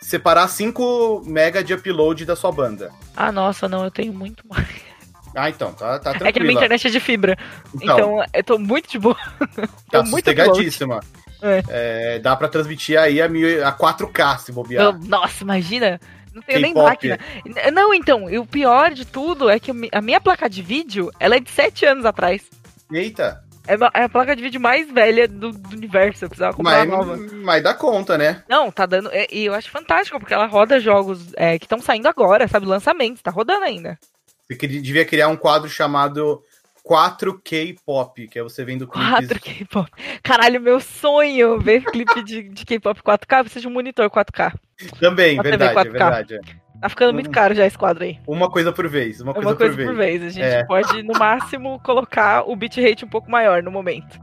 separar 5 mega de upload da sua banda. Ah, nossa, não, eu tenho muito mais. Ah, então, tá, tá É que a minha tranquilo. internet é de fibra. Então, Então, eu tô muito de boa. tá *laughs* sossegadíssima. É. É, dá pra transmitir aí a, mil, a 4K, se bobear. Nossa, imagina. Não tenho nem máquina. Não, então, e o pior de tudo é que a minha placa de vídeo, ela é de 7 anos atrás. Eita! É a, é a placa de vídeo mais velha do, do universo. Eu precisava comprar Mas, nova. mas dá conta, né? Não, tá dando. é, E eu acho fantástico, porque ela roda jogos é, que estão saindo agora, sabe? Lançamentos, tá rodando ainda. Você devia criar um quadro chamado 4K Pop, que é você vendo clipes. 4 K-pop. Caralho, meu sonho ver *laughs* clipe de, de K-pop 4K. Eu preciso de um monitor 4K. Também, verdade, 4K. é verdade. é. Tá ficando muito Hum. caro já esse quadro aí. Uma coisa por vez, uma É coisa, uma coisa por, por vez. vez. A gente É. pode, no máximo, colocar o bitrate um pouco maior no momento.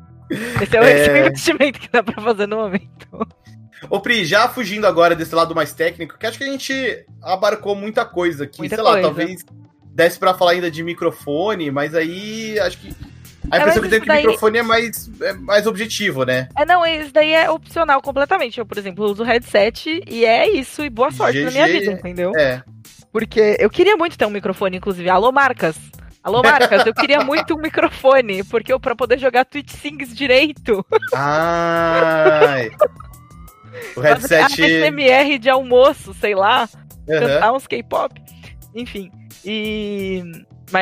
Esse é o É. esse é investimento que dá pra fazer no momento. Ô, Pri, já fugindo agora desse lado mais técnico, que acho que a gente abarcou muita coisa aqui. Muita Sei lá, coisa. talvez desse pra falar ainda de microfone, mas aí acho que. A É, impressão mas que eu tenho que daí- microfone é mais, é mais objetivo, né? É, não, isso daí é opcional completamente. Eu, por exemplo, uso headset e é isso, e boa sorte na minha GG. vida, entendeu? É. Porque eu queria muito ter um microfone, inclusive. Alô, marcas! Alô, marcas, eu queria muito um microfone, porque eu, pra poder jogar Twitch Sings direito, Ai. *laughs* O headset. ASMR de almoço, sei lá, Aham. cantar uns K-pop, enfim. E,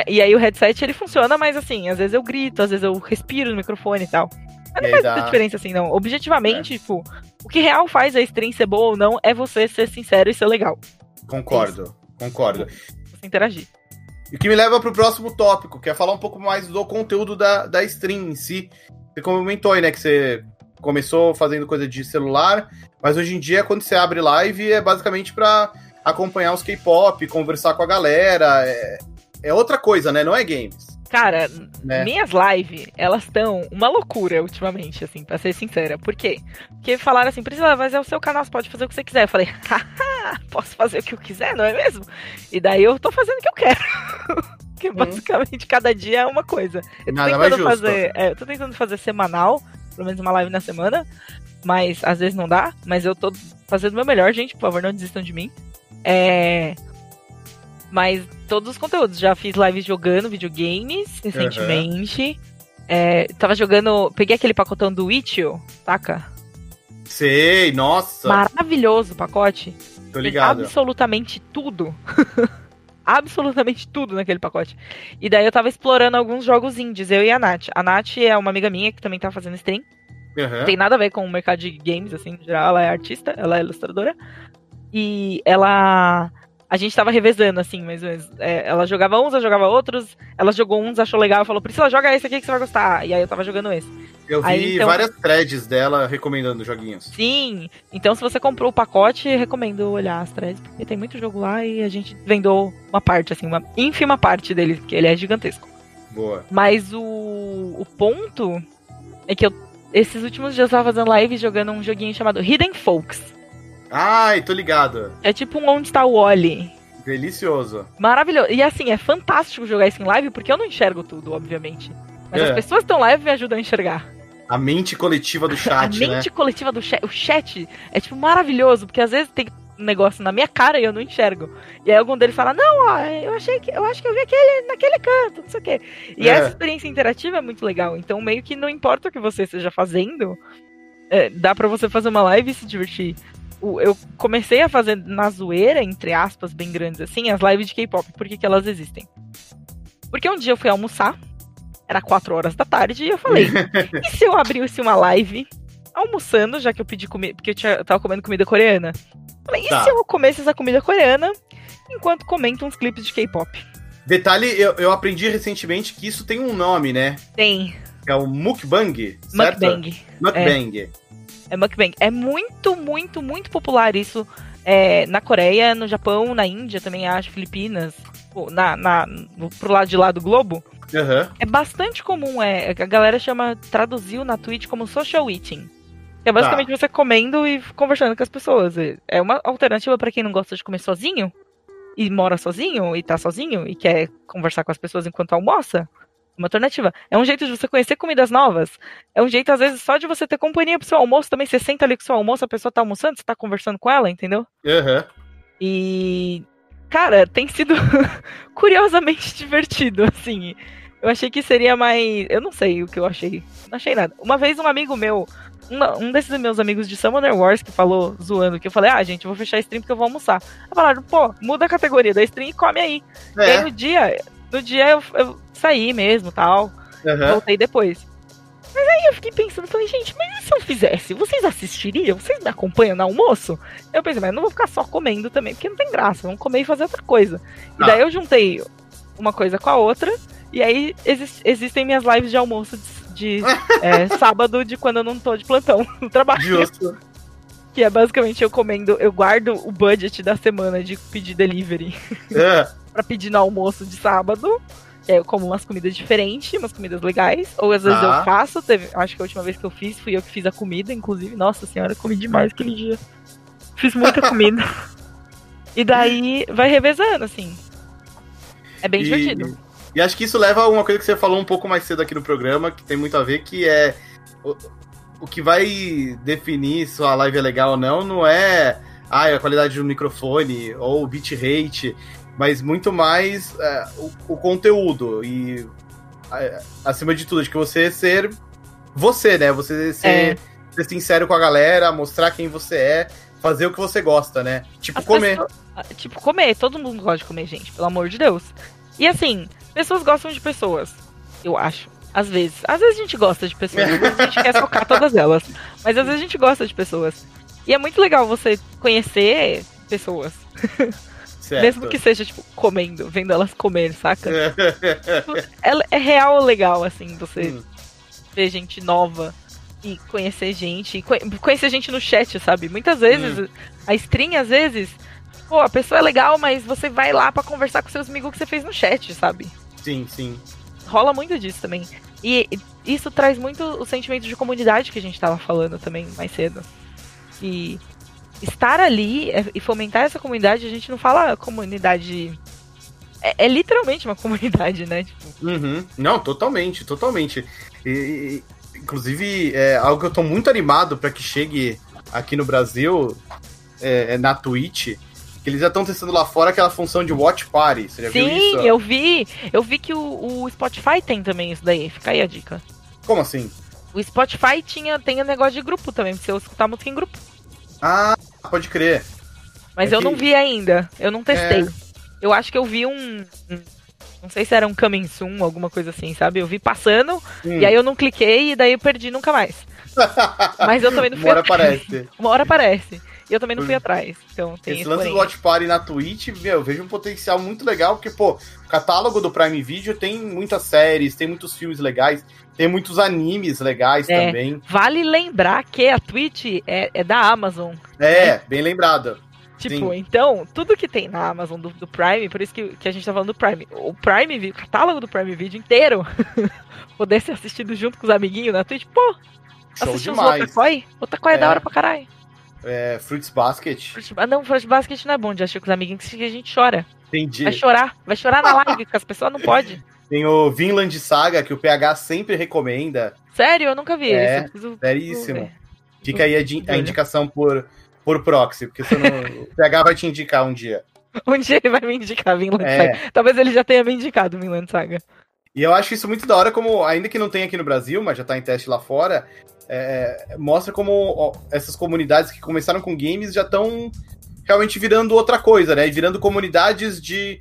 e aí o headset ele funciona, mas assim, às vezes eu grito, às vezes eu respiro no microfone e tal. Mas não faz dá- muita diferença assim, não. Objetivamente, tipo, o que real faz a stream ser boa ou não é você ser sincero e ser legal. Concordo, concordo. Você interagir. E o que me leva pro próximo tópico, que é falar um pouco mais do conteúdo da, da stream em si. Você comentou aí, né, que você começou fazendo coisa de celular, mas hoje em dia, quando você abre live, é basicamente pra acompanhar os K-pop, conversar com a galera. É, é outra coisa, né? Não é games. Cara, Né? minhas lives, elas estão uma loucura ultimamente, assim, pra ser sincera. Por quê? Porque falaram assim, Priscila, mas é o seu canal, você pode fazer o que você quiser. Eu falei, *laughs* haha, posso fazer o que eu quiser, não é mesmo? E daí eu tô fazendo o que eu quero. *laughs* Porque basicamente cada dia é uma coisa. Eu tô Hum. Nada tentando justo. fazer. é, eu tô tentando fazer semanal, pelo menos uma live na semana. Mas às vezes não dá. Mas eu tô fazendo o meu melhor, gente. Por favor, não desistam de mim. É. Mas todos os conteúdos. Já fiz lives jogando videogames recentemente. É, tava jogando. Peguei aquele pacotão do Itch.io, saca? Sei, nossa, Maravilhoso o pacote. tô ligado. absolutamente tudo. *laughs* absolutamente tudo naquele pacote. E daí eu tava explorando alguns jogos indies, eu e a Nath. A Nath é uma amiga minha que também tá fazendo stream. Aham. Não tem nada a ver com o mercado de games, assim, no geral. Ela é artista, ela é ilustradora. E ela. A gente tava revezando, assim, mais ou menos. É, ela jogava uns, eu jogava outros. Ela jogou uns, achou legal, falou: Priscila, joga esse aqui que você vai gostar. E aí eu tava jogando esse. Eu vi Aí, então- várias threads dela recomendando joguinhos. Sim, então se você comprou o pacote, recomendo olhar as threads, porque tem muito jogo lá e a gente vendou uma parte, assim, uma ínfima parte dele, porque ele é gigantesco. Boa. Mas o, o ponto é que eu, esses últimos dias eu tava fazendo live jogando um joguinho chamado Hidden Folks. Ai, tô ligado. É tipo um Onde Está o Wally. Delicioso. Maravilhoso. E assim, é fantástico jogar isso em live, porque eu não enxergo tudo, obviamente. Mas É. as pessoas que estão live me ajudam a enxergar. A mente coletiva do *laughs* a chat, né? mente coletiva do chat, o chat é tipo maravilhoso, porque às vezes tem um negócio na minha cara e eu não enxergo. E aí algum deles fala: "Não, ó, eu achei que eu acho que eu vi aquele naquele canto, não sei o quê". E É. essa experiência interativa é muito legal. Então meio que não importa o que você esteja fazendo, é, dá pra você fazer uma live e se divertir. Eu comecei a fazer na zoeira, entre aspas, bem grandes assim, as lives de K-pop. Por que, que elas existem? Porque um dia eu fui almoçar, era 4 horas da tarde, e eu falei: *laughs* e se eu abrisse uma live almoçando, já que eu pedi comida, porque eu, tinha, eu tava comendo comida coreana? Falei, e Tá. se eu comesse essa comida coreana enquanto comento uns clipes de K-pop? Detalhe, eu, eu aprendi recentemente que isso tem um nome, né? Tem É o mukbang, certo? mukbang. Mukbang. É mukbang. É muito, muito, muito popular isso é, na Coreia, no Japão, na Índia também, acho, Filipinas, na, na, pro lado de lá do globo. Aham. É bastante comum, é, a galera chama, traduziu na Twitch como social eating. Que é basicamente você comendo e conversando com as pessoas. É uma alternativa pra quem não gosta de comer sozinho e mora sozinho e tá sozinho e quer conversar com as pessoas enquanto almoça. Uma alternativa. É um jeito de você conhecer comidas novas. É um jeito, às vezes, só de você ter companhia pro seu almoço também. Você senta ali com o seu almoço, a pessoa tá almoçando, você tá conversando com ela, entendeu? Aham. E, cara, tem sido *laughs* curiosamente divertido, assim. Eu achei que seria mais. Eu não sei o que eu achei. Não achei nada. Uma vez um amigo meu, um, um desses meus amigos de Summoner Wars, que falou, zoando, que eu falei, ah, gente, eu vou fechar a stream porque eu vou almoçar. Aí falaram, pô, muda a categoria da stream e come aí. E aí É. no dia, no dia eu, eu saí mesmo tal. Aham. Voltei depois. eu fiquei pensando, falei, gente, mas e se eu fizesse? Vocês assistiriam? Vocês me acompanham no almoço? Eu pensei, mas não vou ficar só comendo também, porque não tem graça, vamos comer e fazer outra coisa. E Ah. daí eu juntei uma coisa com a outra, e aí exis- existem minhas lives de almoço de, de, *laughs* é, sábado de quando eu não tô de plantão *laughs* no trabalho. Justo. Que é basicamente eu comendo, eu guardo o budget da semana de pedir delivery É. *laughs* pra pedir no almoço de sábado. Eu como umas comidas diferentes, umas comidas legais. Ou às vezes Tá. eu faço. Teve, acho que a última vez que eu fiz, fui eu que fiz a comida, inclusive. Nossa senhora, comi demais aquele dia. Fiz muita comida. *laughs* e daí vai revezando, assim. É bem E- divertido. E acho que isso leva a uma coisa que você falou um pouco mais cedo aqui no programa, que tem muito a ver, que é o, o que vai definir se a live é legal ou não, não é ah, a qualidade do microfone ou o bitrate, mas muito mais é, o, o conteúdo e é, acima de tudo, acho que você ser você, né? Você ser, É. ser sincero com a galera, mostrar quem você é, fazer o que você gosta, né? Tipo, As comer. pessoas- ah, tipo, comer. Todo mundo gosta de comer, gente, pelo amor de Deus. E assim, pessoas gostam de pessoas. Eu acho. Às vezes. Às vezes a gente gosta de pessoas. Às vezes a gente quer socar todas elas. Mas às vezes a gente gosta de pessoas. E é muito legal você conhecer pessoas. *laughs* Certo. Mesmo que seja, tipo, comendo, vendo elas comer, saca? *laughs* É, é real legal, assim, você Hum. ver gente nova e conhecer gente. conhe- conhecer gente no chat, sabe? Muitas vezes, a stream, às vezes, pô, a pessoa é legal, mas você vai lá pra conversar com seus amigos que você fez no chat, sabe? sim, sim. Rola muito disso também. E isso traz muito o sentimento de comunidade que a gente tava falando também mais cedo. E estar ali é- e fomentar essa comunidade, a gente não fala comunidade. É, é literalmente uma *laughs* comunidade, né? Tipo, Uhum. Não, totalmente, totalmente. E, inclusive, é algo que eu tô muito animado para que chegue aqui no Brasil, é, é na Twitch, que eles já estão testando lá fora aquela função de Watch Party. Você já viu Sim, isso? eu vi. Eu vi que o, o Spotify tem também isso daí. Fica aí a dica. Como assim? O Spotify tinha, tem o negócio de grupo também, pra você escutar música em grupo. Ah, pode crer. Mas É eu que- É. não vi ainda. Eu não testei. Eu acho que eu vi um. um- Não sei se era um coming soon, alguma coisa assim, sabe? Eu vi passando, Hum. e aí eu não cliquei, e daí eu perdi nunca mais. *laughs* Mas eu também não fui Uma hora aparece. *laughs* Uma hora aparece. E eu também não fui atrás. Então tem Esse esse lance porém. do Watch Party na Twitch, meu, eu vejo um potencial muito legal, porque, pô, o catálogo do Prime Video tem muitas séries, tem muitos filmes legais, tem muitos animes legais É. também. Vale lembrar que a Twitch é, é da Amazon. É, bem lembrado. Tipo, Sim. então, tudo que tem na Amazon do, do Prime, por isso que, que a gente tá falando do Prime. O Prime, o catálogo do Prime Video inteiro, *laughs* poder ser assistido junto com os amiguinhos na Twitch, pô, Show assistir uns demais. Otakoi? Otakoi é. É. da hora pra caralho. É, Fruits Basket. Fruit- Ah, não, Fruit Basket não é bom de assistir com os amiguinhos, que a gente chora. Entendi. Vai chorar, vai chorar na live, que as pessoas não podem. *laughs* Tem o Vinland Saga, que o PH sempre recomenda. Sério, eu nunca vi É, eu preciso- Seríssimo. Fica aí a, a indicação por, por proxy, porque não, *laughs* o PH vai te indicar um dia. Um dia ele vai me indicar Vinland É. Saga. Talvez ele já tenha me indicado Vinland Saga. E eu acho isso muito da hora, como, ainda que não tenha aqui no Brasil, mas já tá em teste lá fora, é, mostra como ó, essas comunidades que começaram com games já estão realmente virando outra coisa, né? E Virando comunidades de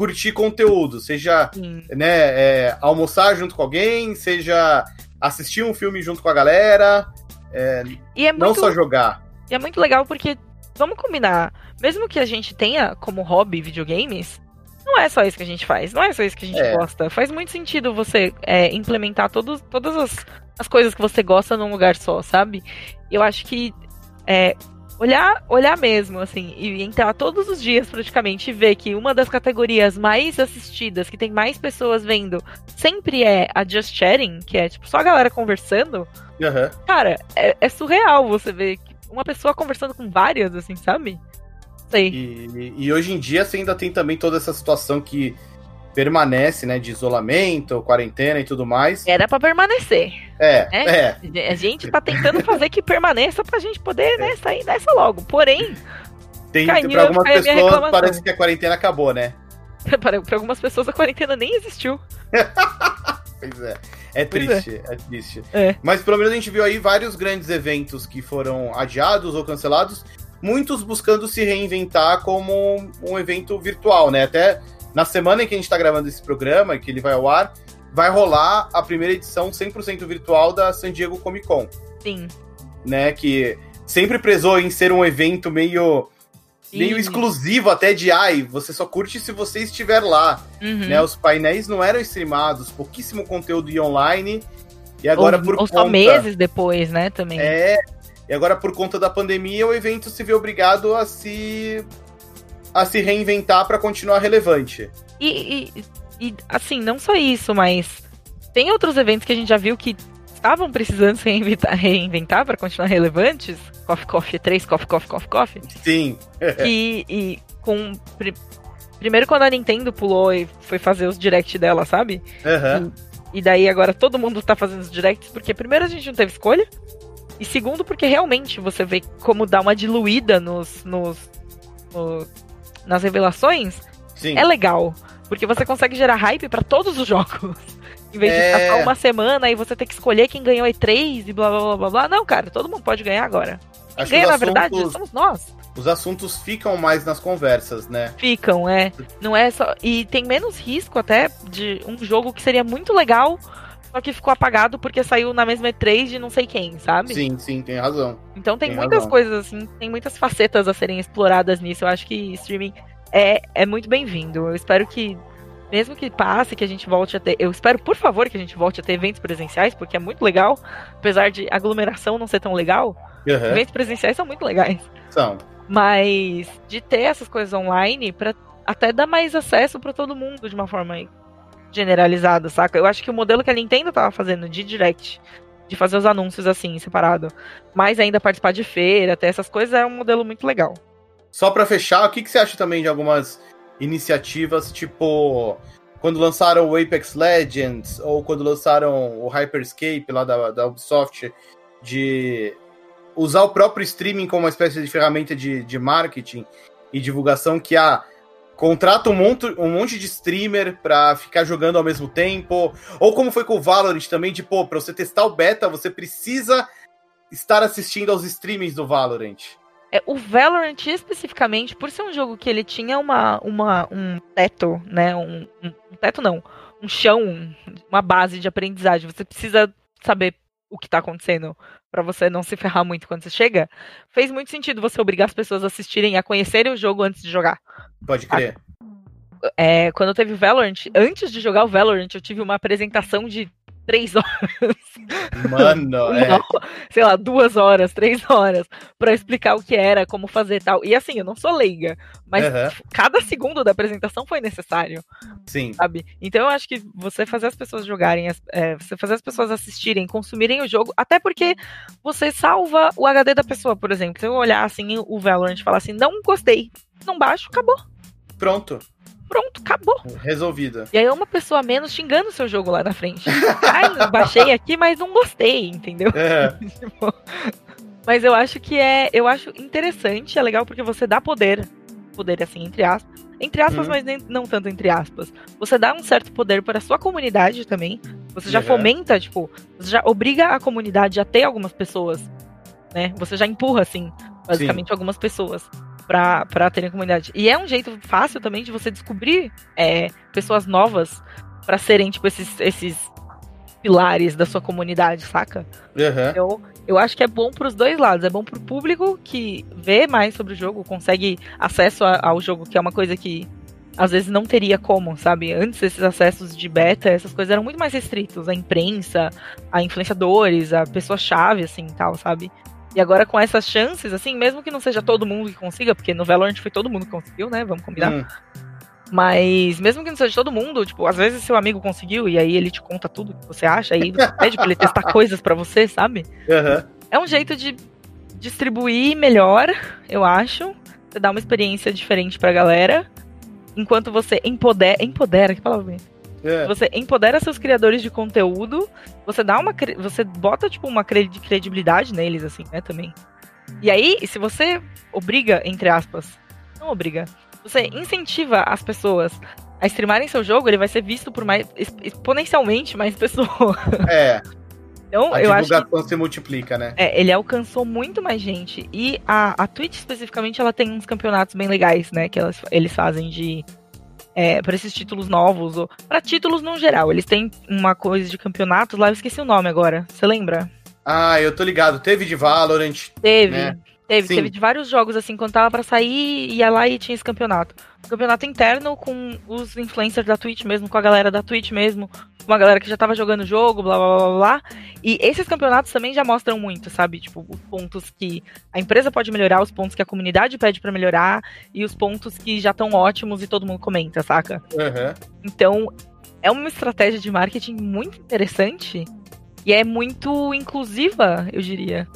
curtir conteúdo, seja Sim. né, é, almoçar junto com alguém, seja assistir um filme junto com a galera, E é não muito só jogar. E é muito legal porque, vamos combinar, mesmo que a gente tenha como hobby videogames, não é só isso que a gente faz, não é só isso que a gente É. gosta. Faz muito sentido você é, implementar todos, todas as, as coisas que você gosta num lugar só, sabe? Eu acho que é, olhar, olhar mesmo, assim, e entrar todos os dias praticamente e ver que uma das categorias mais assistidas, que tem mais pessoas vendo, sempre é a Just Chatting, que é tipo só a galera conversando. Aham. Cara, é, é surreal você ver uma pessoa conversando com várias, assim, sabe? Sei. E, e hoje em dia você ainda tem também toda essa situação que permanece, né, de isolamento, quarentena e tudo mais. Era pra permanecer. É, É? é. A gente tá tentando fazer que permaneça pra gente poder, né, sair dessa logo. Porém, Tem, pra algumas pessoas parece que a quarentena acabou, né? *laughs* para, pra algumas pessoas a quarentena nem existiu. *laughs* Pois é. É Pois triste, é. triste. É. Mas pelo menos a gente viu aí vários grandes eventos que foram adiados ou cancelados, muitos buscando se reinventar como um evento virtual, né? Até na semana em que a gente tá gravando esse programa, que ele vai ao ar, vai rolar a primeira edição 100% virtual da San Diego Comic Con. Sim. Né, que sempre prezou em ser um evento meio meio exclusivo até de ai, você só curte se você estiver lá, Uhum. né? Os painéis não eram streamados, pouquíssimo conteúdo ia online. E agora ou, por ou conta só meses depois, né, também. É, e agora por conta da pandemia o evento se vê obrigado a se a se reinventar para continuar relevante. E, e- e, assim, não só isso, mas tem outros eventos que a gente já viu que estavam precisando se reinventar, reinventar para continuar relevantes. Coffee Coffee 3, Coffee Coffee Coffee Coffee. Sim. *laughs* e, e com. pri- primeiro quando a Nintendo pulou e foi fazer os direct dela, sabe? Aham. E daí agora todo mundo tá fazendo os directs, porque primeiro a gente não teve escolha. E segundo, porque realmente você vê como dá uma diluída nos, nos, no- nas revelações. Sim. É legal. Porque você consegue gerar hype pra todos os *laughs* jogos. Em vez de É. ficar só uma semana e você ter que escolher quem ganhou E3 e blá blá blá blá blá. Não, cara, todo mundo pode ganhar agora. Quem Acho ganha, na verdade, somos nós. Os assuntos ficam mais nas conversas, né? Ficam, é. Não é só. E tem menos risco até de um jogo que seria muito legal, só que ficou apagado porque saiu na mesma E3 de não sei quem, sabe? Sim, sim, tem razão. Então tem, Tem muitas razão. coisas assim, tem muitas facetas a serem exploradas nisso. Eu acho que streaming é, é muito bem-vindo. Eu espero que, mesmo que passe, que a gente volte a ter. Eu espero, por favor, que a gente volte a ter eventos presenciais, porque é muito legal. Apesar de aglomeração não ser tão legal, Aham. eventos presenciais são muito legais. São. Mas de ter essas coisas online pra até dar mais acesso pra todo mundo de uma forma generalizada, saca? Eu acho que o modelo que a Nintendo tava fazendo de direct, de fazer os anúncios assim, separado, mas ainda participar de feira, ter essas coisas, é um modelo muito legal. Só pra fechar, o que, que você acha também de algumas iniciativas, tipo quando lançaram o Apex Legends ou quando lançaram o Hyperscape lá da, da Ubisoft, de usar o próprio streaming como uma espécie de ferramenta de, de marketing e divulgação que a contrata um monte, um monte de streamer pra ficar jogando ao mesmo tempo, ou como foi com o Valorant também, de pô, pra você testar o beta, você precisa estar assistindo aos streamings do Valorant. É, o Valorant especificamente, por ser um jogo que ele tinha uma, uma um teto, né, um, um, teto não, um chão, uma base de aprendizagem. Você precisa saber o que tá acontecendo pra você não se ferrar muito quando você chega. Fez muito sentido você obrigar as pessoas a assistirem, a conhecerem o jogo antes de jogar. Pode crer. É, quando eu teve Valorant, antes de jogar o Valorant, eu tive uma apresentação de três horas. Mano, *laughs* é. Sei lá, duas horas, três horas, pra explicar o que era, como fazer e tal. E assim, eu não sou leiga, mas Aham. cada segundo da apresentação foi necessário, Sim. sabe? Então eu acho que você fazer as pessoas jogarem, é, você fazer as pessoas assistirem, consumirem o jogo, até porque você salva o HD da pessoa, por exemplo. Se eu olhar assim o Valorant e falar assim, não gostei, não baixo, acabou. Pronto. Pronto, acabou. Resolvida. E aí é uma pessoa a menos xingando o seu jogo lá na frente. Ai, *laughs* baixei aqui, mas não gostei, entendeu? É. *laughs* Tipo, Mas eu acho que é. Eu acho interessante, é legal porque você dá poder. Poder, assim, entre aspas. Entre aspas, Uhum. mas nem, não tanto entre aspas. Você dá um certo poder para a sua comunidade também. Você já Uhum. fomenta, tipo, você já obriga a comunidade a ter algumas pessoas. Né? Você já empurra, assim, basicamente, algumas pessoas pra, pra terem comunidade. E é um jeito fácil também de você descobrir é, pessoas novas pra serem, tipo, esses, esses pilares da sua comunidade, saca? Aham. Eu, eu acho que é bom pros dois lados. É bom pro público que vê mais sobre o jogo, consegue acesso a- ao jogo, que é uma coisa que às vezes não teria como, sabe? Antes esses acessos de beta, essas coisas eram muito mais restritos. A imprensa, a influenciadores, a pessoa-chave, assim, tal, sabe? E agora com essas chances, assim, mesmo que não seja todo mundo que consiga, porque no Valorant foi todo mundo que conseguiu, né? Vamos combinar. Hum, Mas mesmo que não seja todo mundo, tipo, às vezes seu amigo conseguiu e aí ele te conta tudo que você acha, aí você pede pra ele testar *laughs* coisas pra você, sabe? aham. É um jeito de distribuir melhor, eu acho. Você dá uma experiência diferente pra galera. Enquanto você empodera. Empodera, que palavra bonita. É. Você empodera seus criadores de conteúdo. Você dá uma. Você bota, tipo, uma cre- credibilidade neles, assim, né, também. E aí, se você obriga, entre aspas, não obriga, você incentiva as pessoas a streamarem seu jogo, ele vai ser visto por mais. ex- exponencialmente mais *laughs* pessoas. É, Então, a eu acho que se multiplica, né? é, ele alcançou muito mais gente. E a, a Twitch, especificamente, ela tem uns campeonatos bem legais, né? Que elas, eles fazem de. É, para esses títulos novos, ou para títulos no geral. Eles têm uma coisa de campeonatos lá, eu esqueci o nome agora. Você lembra? Ah, eu tô ligado. Teve de Valorant. Teve. Né? Teve, Sim. teve de vários jogos, assim, quando tava pra sair, ia lá e tinha esse campeonato. Campeonato interno com os influencers da Twitch mesmo, com a galera da Twitch mesmo, uma galera que já tava jogando o jogo, blá blá blá blá. E esses campeonatos também já mostram muito, sabe? Tipo, os pontos que a empresa pode melhorar, os pontos que a comunidade pede para melhorar e os pontos que já estão ótimos e todo mundo comenta, saca? Uhum. Então, é uma estratégia de marketing muito interessante e é muito inclusiva, eu diria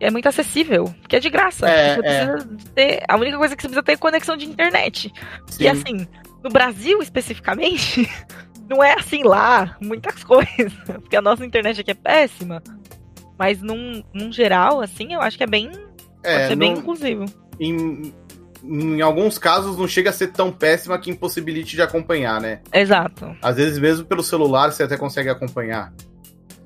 é muito acessível, porque é de graça. É, você é. precisa ter, a única coisa que você precisa ter é conexão de internet. Sim. E assim, no Brasil especificamente, *laughs* não é assim lá, muitas *laughs* coisas. Porque a nossa internet aqui é péssima. Mas num, num geral, assim, eu acho que é bem. É, pode ser bem inclusivo. Em, em alguns casos não chega a ser tão péssima que impossibilite de acompanhar, né? Exato. Às vezes, mesmo pelo celular, você até consegue acompanhar.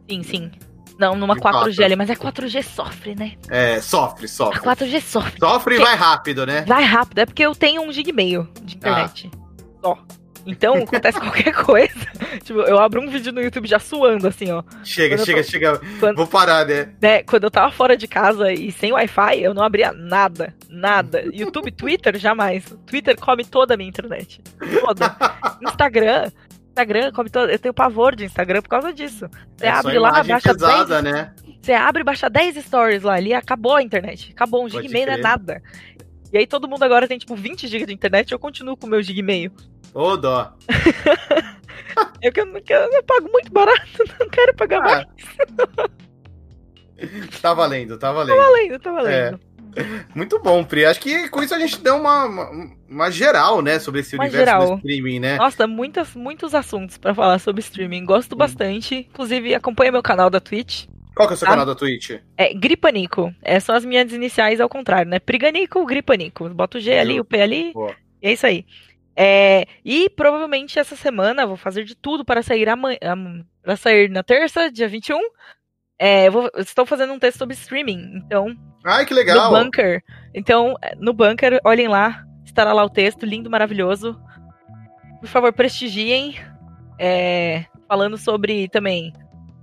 Sim, sim. Não, numa 4G ali, mas a 4G sofre, né? É, sofre, sofre. A 4G sofre. Sofre e vai rápido, né? Vai rápido, é porque eu tenho um gig e meio de internet. Ah. Só. Então, acontece *laughs* qualquer coisa. tipo, eu abro um vídeo no YouTube já suando, assim, ó. Chega, chega, tô... chega. Quando... Vou parar, né? né? Quando eu tava fora de casa e sem Wi-Fi, eu não abria nada. Nada. *laughs* YouTube, Twitter, jamais. Twitter come toda a minha internet. Toda. Instagram, Instagram, come todo... eu tenho pavor de Instagram por causa disso. Você é abre lá, baixa pesada, 10... né? Você abre e baixa 10 stories lá, ali acabou a internet. Acabou, um gig e meio não é nada. E aí todo mundo agora tem tipo 20 GB de internet, eu continuo com o meu gig e meio. Ô, dó. *laughs* eu, eu, eu, eu, pago muito barato, *laughs* não quero pagar ah. mais. tá valendo, tá valendo. Tá valendo, tá valendo. É. Muito bom, Pri. Acho que com isso a gente deu uma, uma, uma geral, né, sobre esse uma universo geral. do streaming, né? Nossa, muitas, muitos assuntos para falar sobre streaming. Gosto hum. bastante. Inclusive, acompanha meu canal da Twitch. Qual que é o seu tá? canal da Twitch? É Gripanico. É, são as minhas iniciais ao contrário, né? Priganico, Gripanico. Bota o G ali, o P ali. Boa. E é isso aí. É, e provavelmente essa semana vou fazer de tudo para sair amanhã. Para sair na terça, dia 21. É, vou, estou fazendo um texto sobre streaming, então. Ai, que legal! No Bunker. Então, no Bunker, olhem lá, estará lá o texto, lindo, maravilhoso. Por favor, prestigiem. É, falando sobre também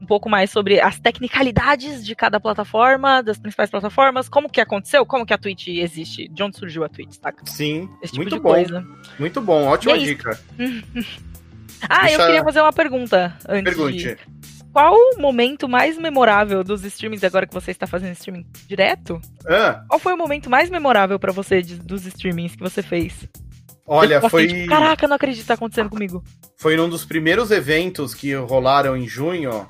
um pouco mais sobre as tecnicalidades de cada plataforma, das principais plataformas, como que aconteceu, como que a Twitch existe, de onde surgiu a Twitch, tá? Sim, tipo muito bom. Coisa. Muito bom, ótima é dica. *laughs* ah, Deixa... eu queria fazer uma pergunta antes. Pergunte. De qual o momento mais memorável dos streamings agora que você está fazendo streaming direto? Ah. Qual foi o momento mais memorável para você de, dos streamings que você fez? Olha, foi. Tipo, Caraca, não acredito que tá acontecendo comigo. Foi num dos primeiros eventos que rolaram em junho.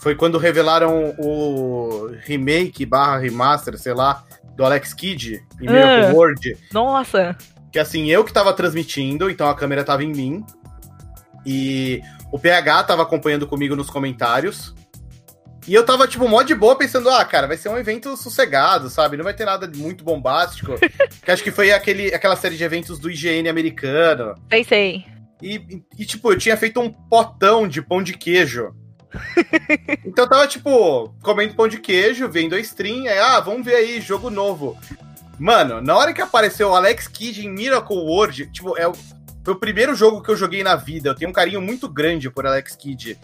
Foi quando revelaram o remake barra remaster, sei lá, do Alex Kidd em Miracle ah, World. Nossa! Que assim, eu que tava transmitindo, então a câmera tava em mim. E o PH tava acompanhando comigo nos comentários. E eu tava, tipo, mó de boa, pensando, ah, cara, vai ser um evento sossegado, sabe? Não vai ter nada muito bombástico. *laughs* que acho que foi aquele, aquela série de eventos do IGN americano. Sei, sei. E, e, e, tipo, eu tinha feito um potão de pão de queijo. *laughs* então eu tava, tipo, comendo pão de queijo, vendo a stream, aí, ah, vamos ver aí, jogo novo. Mano, na hora que apareceu o Alex Kidd em Miracle World, tipo, é, foi o primeiro jogo que eu joguei na vida. Eu tenho um carinho muito grande por Alex Kidd.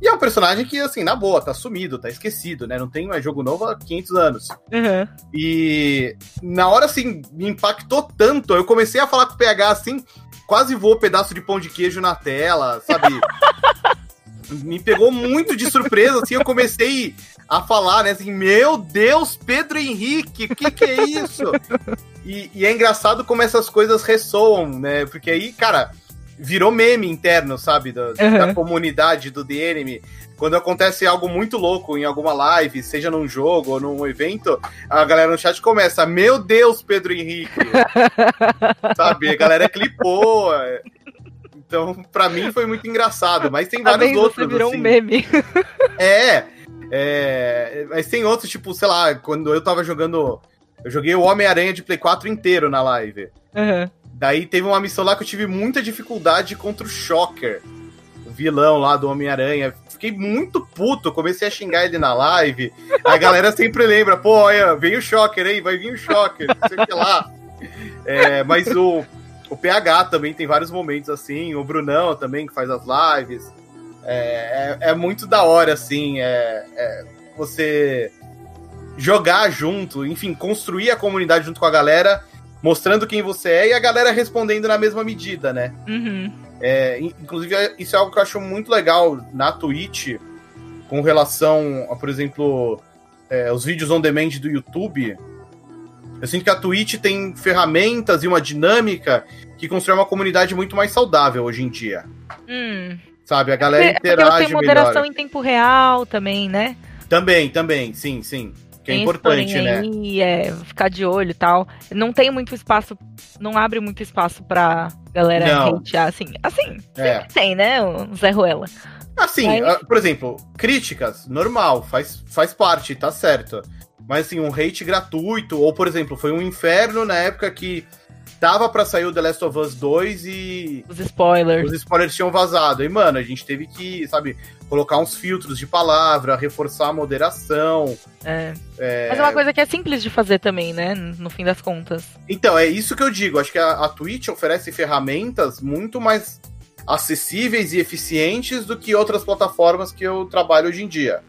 E é um personagem que, assim, na boa, tá sumido, tá esquecido, né? Não tem mais jogo novo há 500 anos. Uhum. E na hora, assim, me impactou tanto. Eu comecei a falar com o PH, assim, quase voou um pedaço de pão de queijo na tela, sabe? *laughs* me pegou muito de surpresa, assim, eu comecei a falar, né, assim, meu Deus, Pedro Henrique, o que que é isso? *laughs* E, e, é engraçado como essas coisas ressoam, né? Porque aí, cara, virou meme interno, sabe? Da, uhum. da comunidade do The Enemy. Quando acontece algo muito louco em alguma live, seja num jogo ou num evento, a galera no chat começa: Meu Deus, Pedro Henrique! *laughs* sabe? A galera clipou. Então, pra mim foi muito engraçado, mas tem vários outros. Você virou assim. um meme. é, é. Mas tem outros, tipo, sei lá, quando eu tava jogando eu joguei o Homem-Aranha de Play 4 inteiro na live. Uhum. Daí teve uma missão lá que eu tive muita dificuldade contra o Shocker, o vilão lá do Homem-Aranha. Fiquei muito puto, comecei a xingar ele na live. A galera sempre lembra, pô, olha, vem o Shocker aí, vai vir o Shocker, não sei o que lá. É, mas o, O PH também tem vários momentos assim, o Brunão também que faz as lives. É, é, é muito da hora, assim, é, é, você jogar junto, enfim, construir a comunidade junto com a galera, mostrando quem você é e a galera respondendo na mesma medida, né? Uhum. É, inclusive, isso é algo que eu acho muito legal na Twitch, com relação a, por exemplo, é, os vídeos on demand do YouTube. Eu sinto que a Twitch tem ferramentas e uma dinâmica que constrói uma comunidade muito mais saudável hoje em dia. Hum. Sabe, a galera Porque- interage tem moderação melhor. em tempo real também, né? Também, também, sim, sim. Que é Tem importante, né? Aí, é, ficar de olho e tal. Não tem muito espaço, não abre muito espaço pra galera hatear, assim. Assim, É. tem, né, o Zé Ruela. Assim, Mas- ah, por exemplo, críticas, normal, faz, faz parte, tá certo. Mas assim, um hate gratuito, ou por exemplo, foi um inferno na época que tava pra sair o The Last of Us 2 e Os spoilers. os spoilers tinham vazado. E, mano, a gente teve que, sabe, colocar uns filtros de palavra, reforçar a moderação. É. Mas é uma coisa que é simples de fazer também, né? No fim das contas. Então, é isso que eu digo. Acho que a, a Twitch oferece ferramentas muito mais acessíveis e eficientes do que outras plataformas que eu trabalho hoje em dia.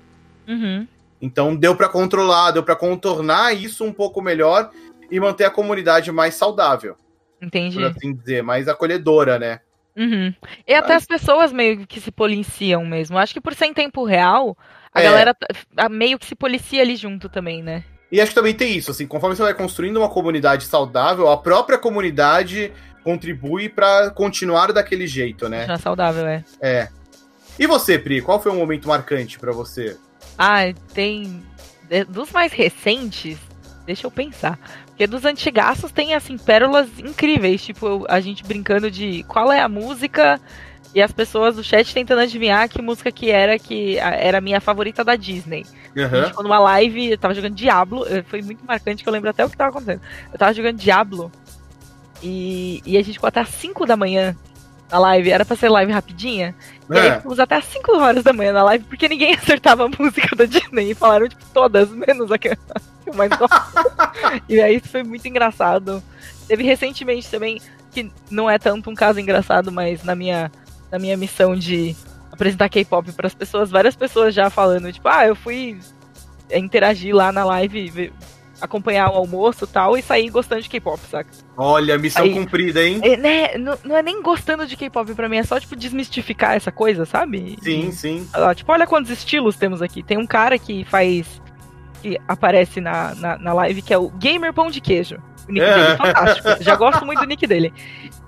Uhum. Então deu pra controlar, deu pra contornar isso um pouco melhor e manter a comunidade mais saudável, Entendi. por assim dizer, mais acolhedora, né? Uhum. E até Mas- as pessoas meio que se policiam mesmo. Acho que por ser em tempo real, a É. galera meio que se policia ali junto também, né? E acho que também tem isso, assim, conforme você vai construindo uma comunidade saudável, a própria comunidade contribui pra continuar daquele jeito, né? Já saudável, é. É. E você, Pri, qual foi um momento marcante pra você? Ah, tem. de- Dos mais recentes, deixa eu pensar. Porque dos antigaços tem, assim, pérolas incríveis. Tipo, a gente brincando de qual é a música e as pessoas do chat tentando adivinhar que música que era, que era a minha favorita da Disney. A gente ficou numa live, eu tava jogando Diablo, eh, foi muito marcante que eu lembro até o que tava acontecendo. Eu tava jogando Diablo e, e a gente ficou até às 5 da manhã na live, era pra ser live rapidinha. E aí É. ficamos até às 5 horas da manhã na live, porque ninguém *laughs* acertava a música da Disney. E falaram, tipo, todas, menos a que que eu mais gosto. e aí isso foi muito engraçado. Teve recentemente também, que não é tanto um caso engraçado, mas na minha, na minha missão de apresentar K-pop pras pessoas, várias pessoas já falando, tipo, ah, eu fui interagir lá na live, acompanhar o almoço e tal, e sair gostando de K-pop, saca? Olha, missão Aí- cumprida, hein? É, né, não, não é nem gostando de K-pop pra mim, é só, tipo, desmistificar essa coisa, sabe? Sim, sim. Ah, Tipo, olha quantos estilos temos aqui. Tem um cara que faz. Que aparece na, na, na live, que é o Gamer Pão de Queijo. O nick É. dele é fantástico. Já gosto muito do nick dele.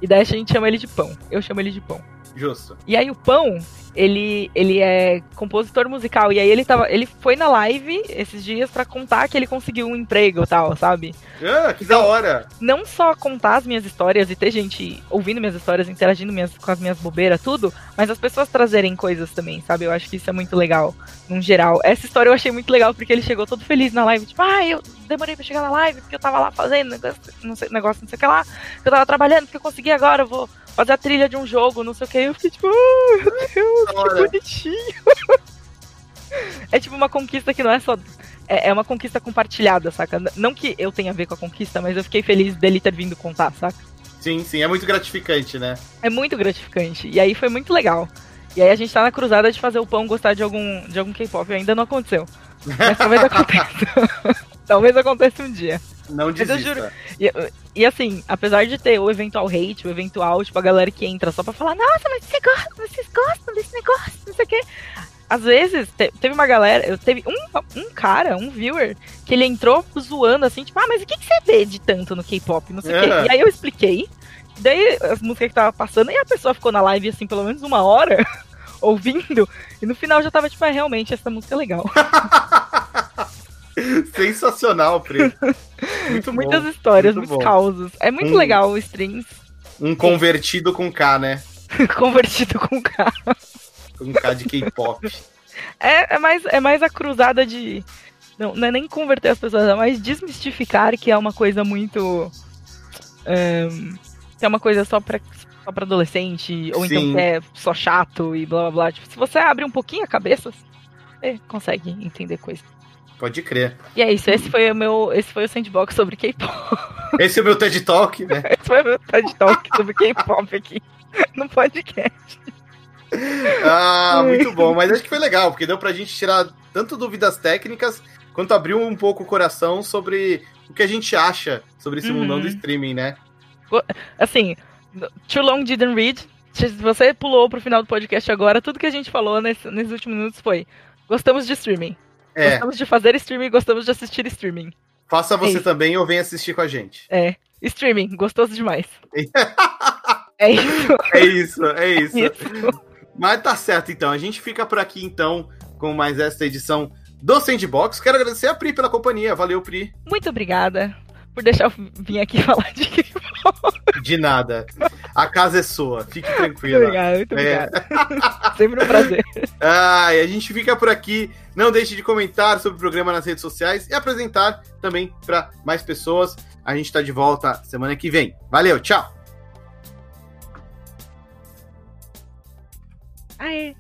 E daí a gente chama ele de pão. Eu chamo ele de pão. Justo. E aí o pão, ele, ele é compositor musical. E aí ele tava. Ele foi na live esses dias pra contar que ele conseguiu um emprego e tal, sabe? Ah, que da hora. não só contar as minhas histórias e ter gente ouvindo minhas histórias, interagindo minhas- com as minhas bobeiras, tudo, mas as pessoas trazerem coisas também, sabe? Eu acho que isso é muito legal, num geral. Essa história eu achei muito legal porque ele chegou todo feliz na live, tipo, ah, eu demorei pra chegar na live porque eu tava lá fazendo negócio, não sei, negócio, não sei o que lá, que eu tava trabalhando, porque eu consegui agora, eu vou fazer a trilha de um jogo, não sei o que. Eu fiquei tipo, oh, meu Deus, que bonitinho. *laughs* é tipo uma conquista que não é só é é uma conquista compartilhada, saca? Não que eu tenha a ver com a conquista, mas eu fiquei feliz dele ter vindo contar, saca? Sim, sim, é muito gratificante, né? É muito gratificante. E aí foi muito legal. E aí a gente tá na cruzada de fazer o pão gostar de algum, de algum K-pop. Ainda não aconteceu. Mas talvez *laughs* aconteça. *laughs* talvez aconteça um dia. Não eu desista. juro- E, assim, apesar de ter o eventual hate, o eventual, tipo, a galera que entra só pra falar, nossa, mas você gosta, vocês gostam desse negócio, não sei o quê. Às vezes, te- teve uma galera, eu teve um, um cara, um viewer, que ele entrou zoando assim, tipo, ah, mas o que, que você vê de tanto no K-pop? Não sei o quê. É. E aí eu expliquei. Daí as músicas que tava passando, e a pessoa ficou na live assim, pelo menos uma hora, *laughs* ouvindo, e no final já tava, tipo, ah, realmente, essa música é legal. *laughs* Sensacional, Pri. *laughs* Muito Muitas bom. histórias, muito muitos bom. causos. É muito Hum. legal o streams Um convertido com K, né? *laughs* convertido com K. Com K de K-pop. É, é, mais, é mais a cruzada de. Não, não é nem converter as pessoas, é mais desmistificar que é uma coisa muito. ahn, que é uma coisa só pra, só pra adolescente, ou então Sim. que é só chato e blá blá blá. Tipo, se você abre um pouquinho a cabeça, você consegue entender coisa. Pode crer. E é isso, esse foi o meu. Esse foi o sandbox sobre K-pop. Esse é o meu TED Talk, né? *laughs* esse foi o meu TED Talk sobre K-pop aqui no podcast. Ah, muito bom. Mas acho que foi legal, porque deu pra gente tirar tanto dúvidas técnicas quanto abriu um pouco o coração sobre o que a gente acha sobre esse uhum. mundão do streaming, né? Assim, Too Long Didn't Read. Se você pulou pro final do podcast agora, tudo que a gente falou nesse, nesses últimos minutos foi: gostamos de streaming. É. Gostamos de fazer streaming, gostamos de assistir streaming. Faça é você é também ou venha assistir com a gente. É. Streaming, gostoso demais. *laughs* é isso. É isso, é isso. É isso. Mas tá certo, então. A gente fica por aqui, então, com mais esta edição do Sandbox. Quero agradecer a Pri pela companhia. Valeu, Pri. Muito obrigada por deixar eu vir aqui *laughs* falar de De nada. A casa é sua, fique tranquila. Muito obrigado, muito é. obrigado. Sempre um prazer. *laughs* Ah, a gente fica por aqui. Não deixe de comentar sobre o programa nas redes sociais e apresentar também para mais pessoas. A gente está de volta semana que vem. Valeu, tchau! Aê!